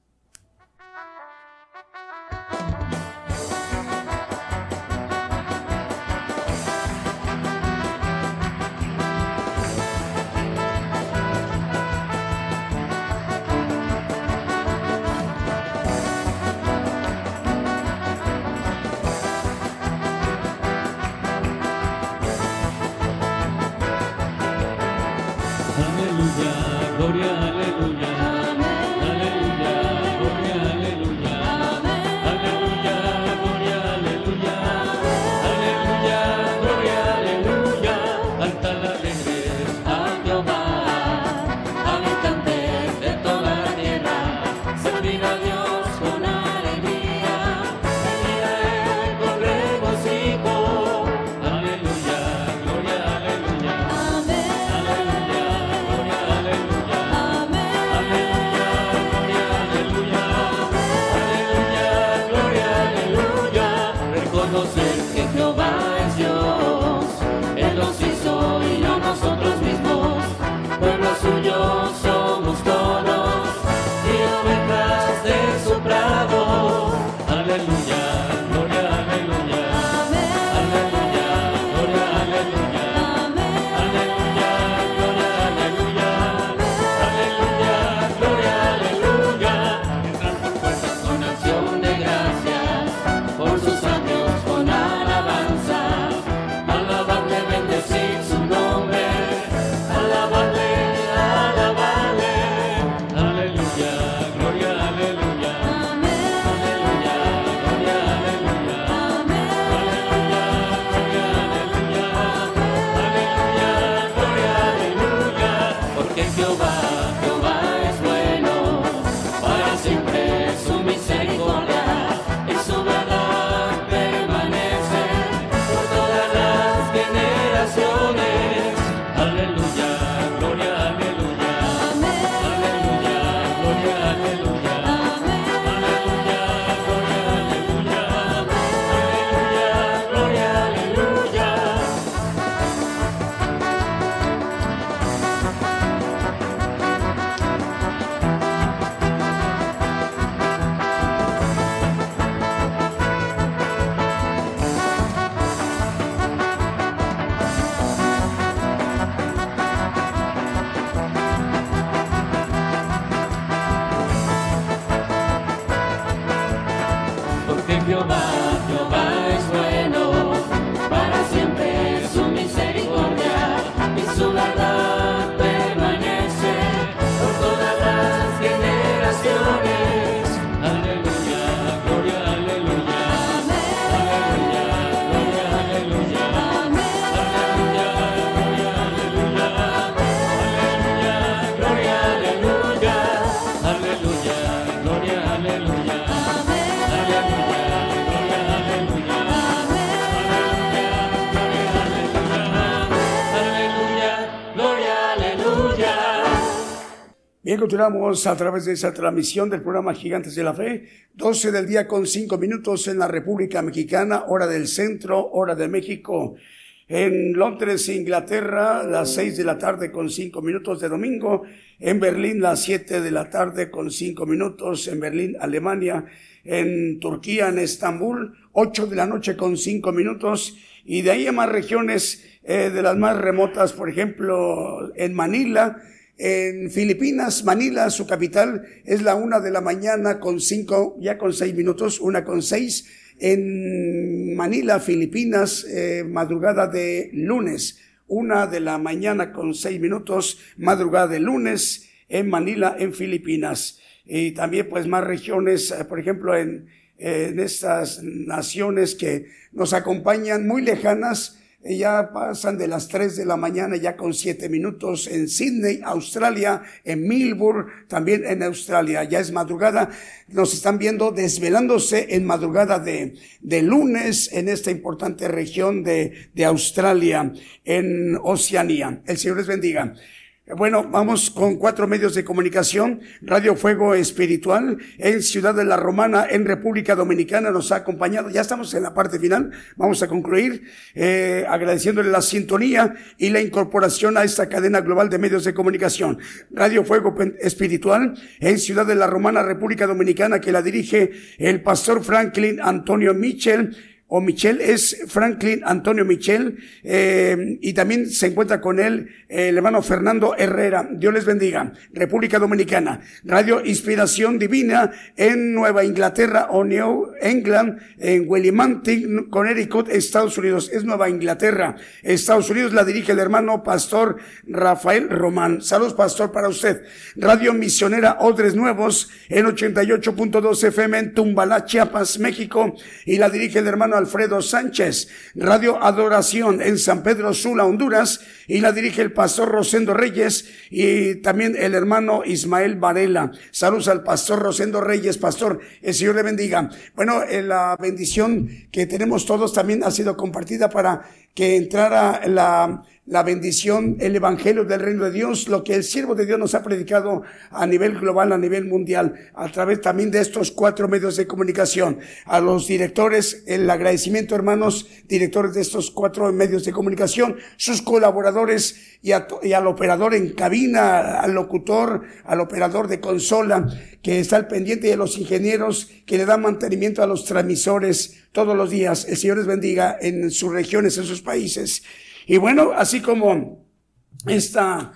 S1: Continuamos a través de esa transmisión del programa Gigantes de la Fe. 12 del día con 5 minutos en la República Mexicana, hora del centro, hora de México. En Londres, Inglaterra, las 6 de la tarde con 5 minutos de domingo. En Berlín, las 7 de la tarde con 5 minutos. En Berlín, Alemania. En Turquía, en Estambul, 8 de la noche con 5 minutos. Y de ahí a más regiones eh, de las más remotas, por ejemplo, en Manila, en Filipinas, Manila, su capital, es la una de la mañana con cinco, ya con seis minutos, una con seis. En Manila, Filipinas, eh, madrugada de lunes, una de la mañana con seis minutos, madrugada de lunes en Manila, en Filipinas. Y también pues más regiones, eh, por ejemplo, en, en estas naciones que nos acompañan muy lejanas, ya pasan de las 3 de la mañana ya con 7 minutos en Sydney, Australia, en Melbourne, también en Australia. Ya es madrugada. Nos están viendo desvelándose en madrugada de, de lunes en esta importante región de, de Australia, en Oceanía. El Señor les bendiga. Bueno, vamos con cuatro medios de comunicación. Radio Fuego Espiritual en Ciudad de la Romana, en República Dominicana, nos ha acompañado. Ya estamos en la parte final. Vamos a concluir eh, agradeciéndole la sintonía y la incorporación a esta cadena global de medios de comunicación. Radio Fuego Espiritual en Ciudad de la Romana, República Dominicana, que la dirige el pastor Franklin Antonio Mitchell o Michel, es Franklin Antonio Michel, eh, y también se encuentra con él eh, el hermano Fernando Herrera. Dios les bendiga. República Dominicana, Radio Inspiración Divina en Nueva Inglaterra o New England, en Willimantic, Connecticut, Estados Unidos. Es Nueva Inglaterra, Estados Unidos. La dirige el hermano Pastor Rafael Román. Saludos, Pastor, para usted. Radio Misionera Odres Nuevos en 88.2 FM en Tumbalá, Chiapas, México. Y la dirige el hermano Alfredo Sánchez, Radio Adoración en San Pedro Sula, Honduras, y la dirige el pastor Rosendo Reyes y también el hermano Ismael Varela. Saludos al pastor Rosendo Reyes, pastor, el Señor le bendiga. Bueno, eh, la bendición que tenemos todos también ha sido compartida para que entrara la la bendición, el evangelio del reino de Dios, lo que el siervo de Dios nos ha predicado a nivel global, a nivel mundial, a través también de estos cuatro medios de comunicación. A los directores, el agradecimiento, hermanos, directores de estos cuatro medios de comunicación, sus colaboradores y, y al operador en cabina, al locutor, al operador de consola, que está al pendiente de los ingenieros que le dan mantenimiento a los transmisores todos los días. El Señor les bendiga en sus regiones, en sus países. Y bueno, así como esta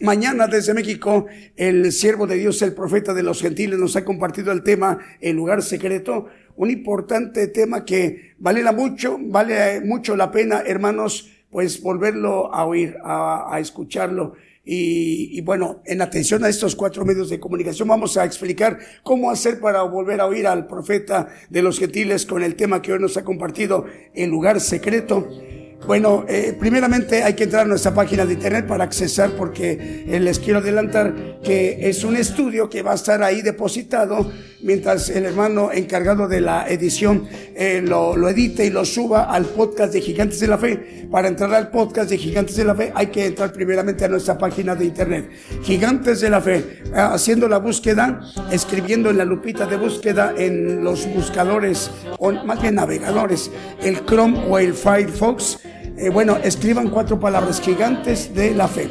S1: mañana desde México, el siervo de Dios, el profeta de los gentiles, nos ha compartido el tema El lugar secreto, un importante tema que vale mucho, vale mucho la pena, hermanos, pues volverlo a oír, a, escucharlo. Y, y, bueno, en atención a estos cuatro medios de comunicación, vamos a explicar cómo hacer para volver a oír al profeta de los gentiles con el tema que hoy nos ha compartido, el lugar secreto. Bueno, eh, primeramente hay que entrar a nuestra página de internet para accesar porque eh, les quiero adelantar que es un estudio que va a estar ahí depositado mientras el hermano encargado de la edición eh, lo, lo, edite y lo suba al podcast de Gigantes de la Fe. Para entrar al podcast de Gigantes de la Fe hay que entrar primeramente a nuestra página de internet. Gigantes de la Fe, haciendo la búsqueda, escribiendo en la lupita de búsqueda en los buscadores, o más bien navegadores, el Chrome o el Firefox eh, bueno, escriban cuatro palabras gigantes de la fe.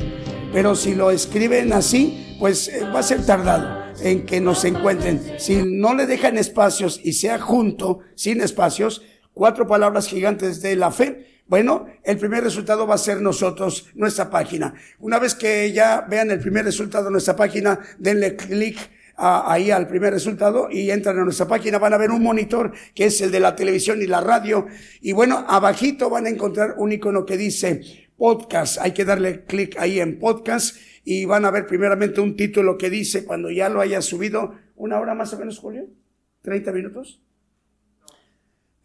S1: Pero si lo escriben así, pues eh, va a ser tardado en que nos encuentren. Si no le dejan espacios y sea junto, sin espacios, cuatro palabras gigantes de la fe, bueno, el primer resultado va a ser nosotros, nuestra página. Una vez que ya vean el primer resultado de nuestra página, denle clic ahí al primer resultado y entran a nuestra página, van a ver un monitor que es el de la televisión y la radio. Y bueno, abajito van a encontrar un icono que dice podcast. Hay que darle clic ahí en podcast y van a ver primeramente un título que dice cuando ya lo haya subido, una hora más o menos, Julio, 30 minutos.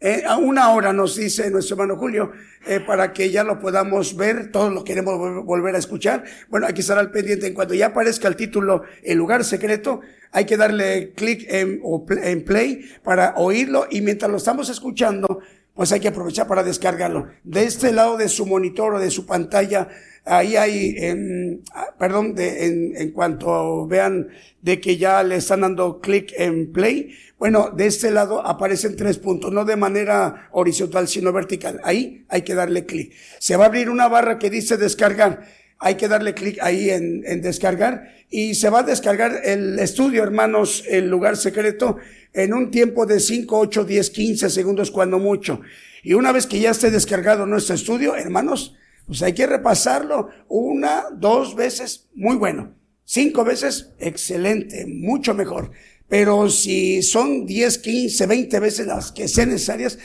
S1: Eh, a una hora nos dice nuestro hermano Julio, eh, para que ya lo podamos ver, todos lo queremos volver a escuchar. Bueno, hay que estar al pendiente. En cuanto ya aparezca el título, el lugar secreto, hay que darle clic en, en play para oírlo y mientras lo estamos escuchando, pues hay que aprovechar para descargarlo. De este lado de su monitor o de su pantalla, ahí hay, ah, perdón, en, en cuanto vean de que ya le están dando clic en play, bueno, de este lado aparecen tres puntos, no de manera horizontal, sino vertical. Ahí hay que darle clic. Se va a abrir una barra que dice descargar hay que darle clic ahí en, en, descargar y se va a descargar el estudio, hermanos, el lugar secreto en un tiempo de 5, 8, 10, 15 segundos cuando mucho. Y una vez que ya esté descargado nuestro estudio, hermanos, pues hay que repasarlo una, dos veces, muy bueno. Cinco veces, excelente, mucho mejor. Pero si son 10, 15, 20 veces las que sean necesarias,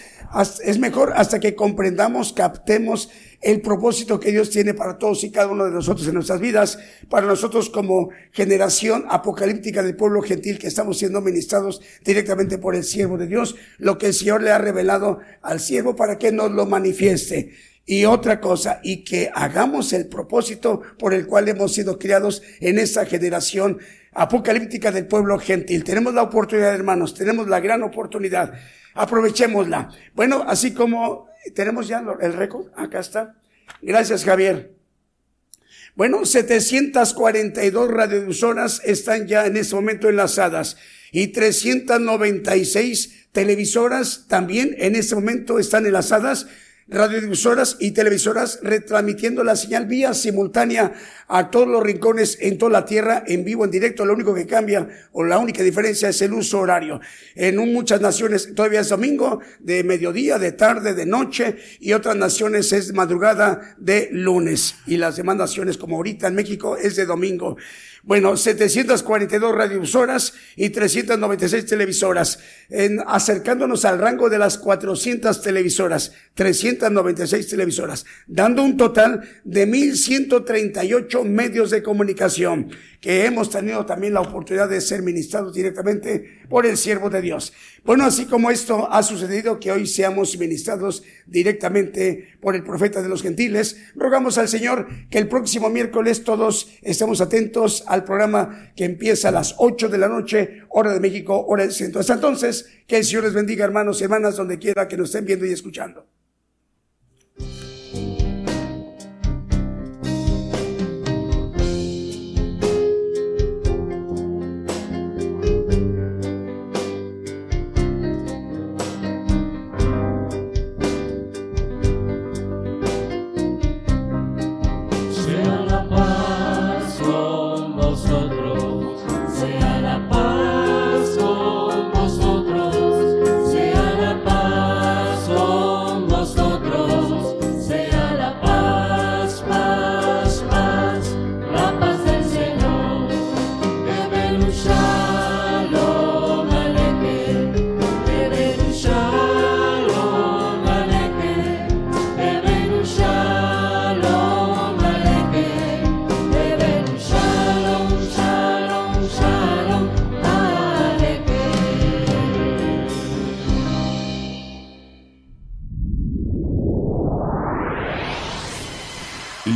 S1: es mejor hasta que comprendamos, captemos el propósito que Dios tiene para todos y cada uno de nosotros en nuestras vidas, para nosotros como generación apocalíptica del pueblo gentil que estamos siendo ministrados directamente por el siervo de Dios, lo que el Señor le ha revelado al siervo para que nos lo manifieste. Y otra cosa, y que hagamos el propósito por el cual hemos sido criados en esta generación apocalíptica del pueblo gentil. Tenemos la oportunidad, hermanos, tenemos la gran oportunidad. Aprovechémosla. Bueno, así como tenemos ya el récord. Acá está. Gracias, Javier. Bueno, 742 radiodifusoras están ya en este momento enlazadas y 396 televisoras también en este momento están enlazadas radiodifusoras y televisoras retransmitiendo la señal vía simultánea a todos los rincones en toda la tierra en vivo, en directo. Lo único que cambia o la única diferencia es el uso horario. En muchas naciones todavía es domingo, de mediodía, de tarde, de noche y otras naciones es madrugada de lunes. Y las demás naciones como ahorita en México es de domingo. Bueno, 742 radiovisoras y 396 televisoras, acercándonos al rango de las 400 televisoras, 396 televisoras, dando un total de 1138 medios de comunicación que hemos tenido también la oportunidad de ser ministrados directamente por el siervo de Dios. Bueno, así como esto ha sucedido, que hoy seamos ministrados directamente por el profeta de los gentiles, rogamos al Señor que el próximo miércoles todos estemos atentos al programa que empieza a las 8 de la noche, hora de México, hora del centro. Hasta entonces, que el Señor les bendiga, hermanos y hermanas, donde quiera que nos estén viendo y escuchando.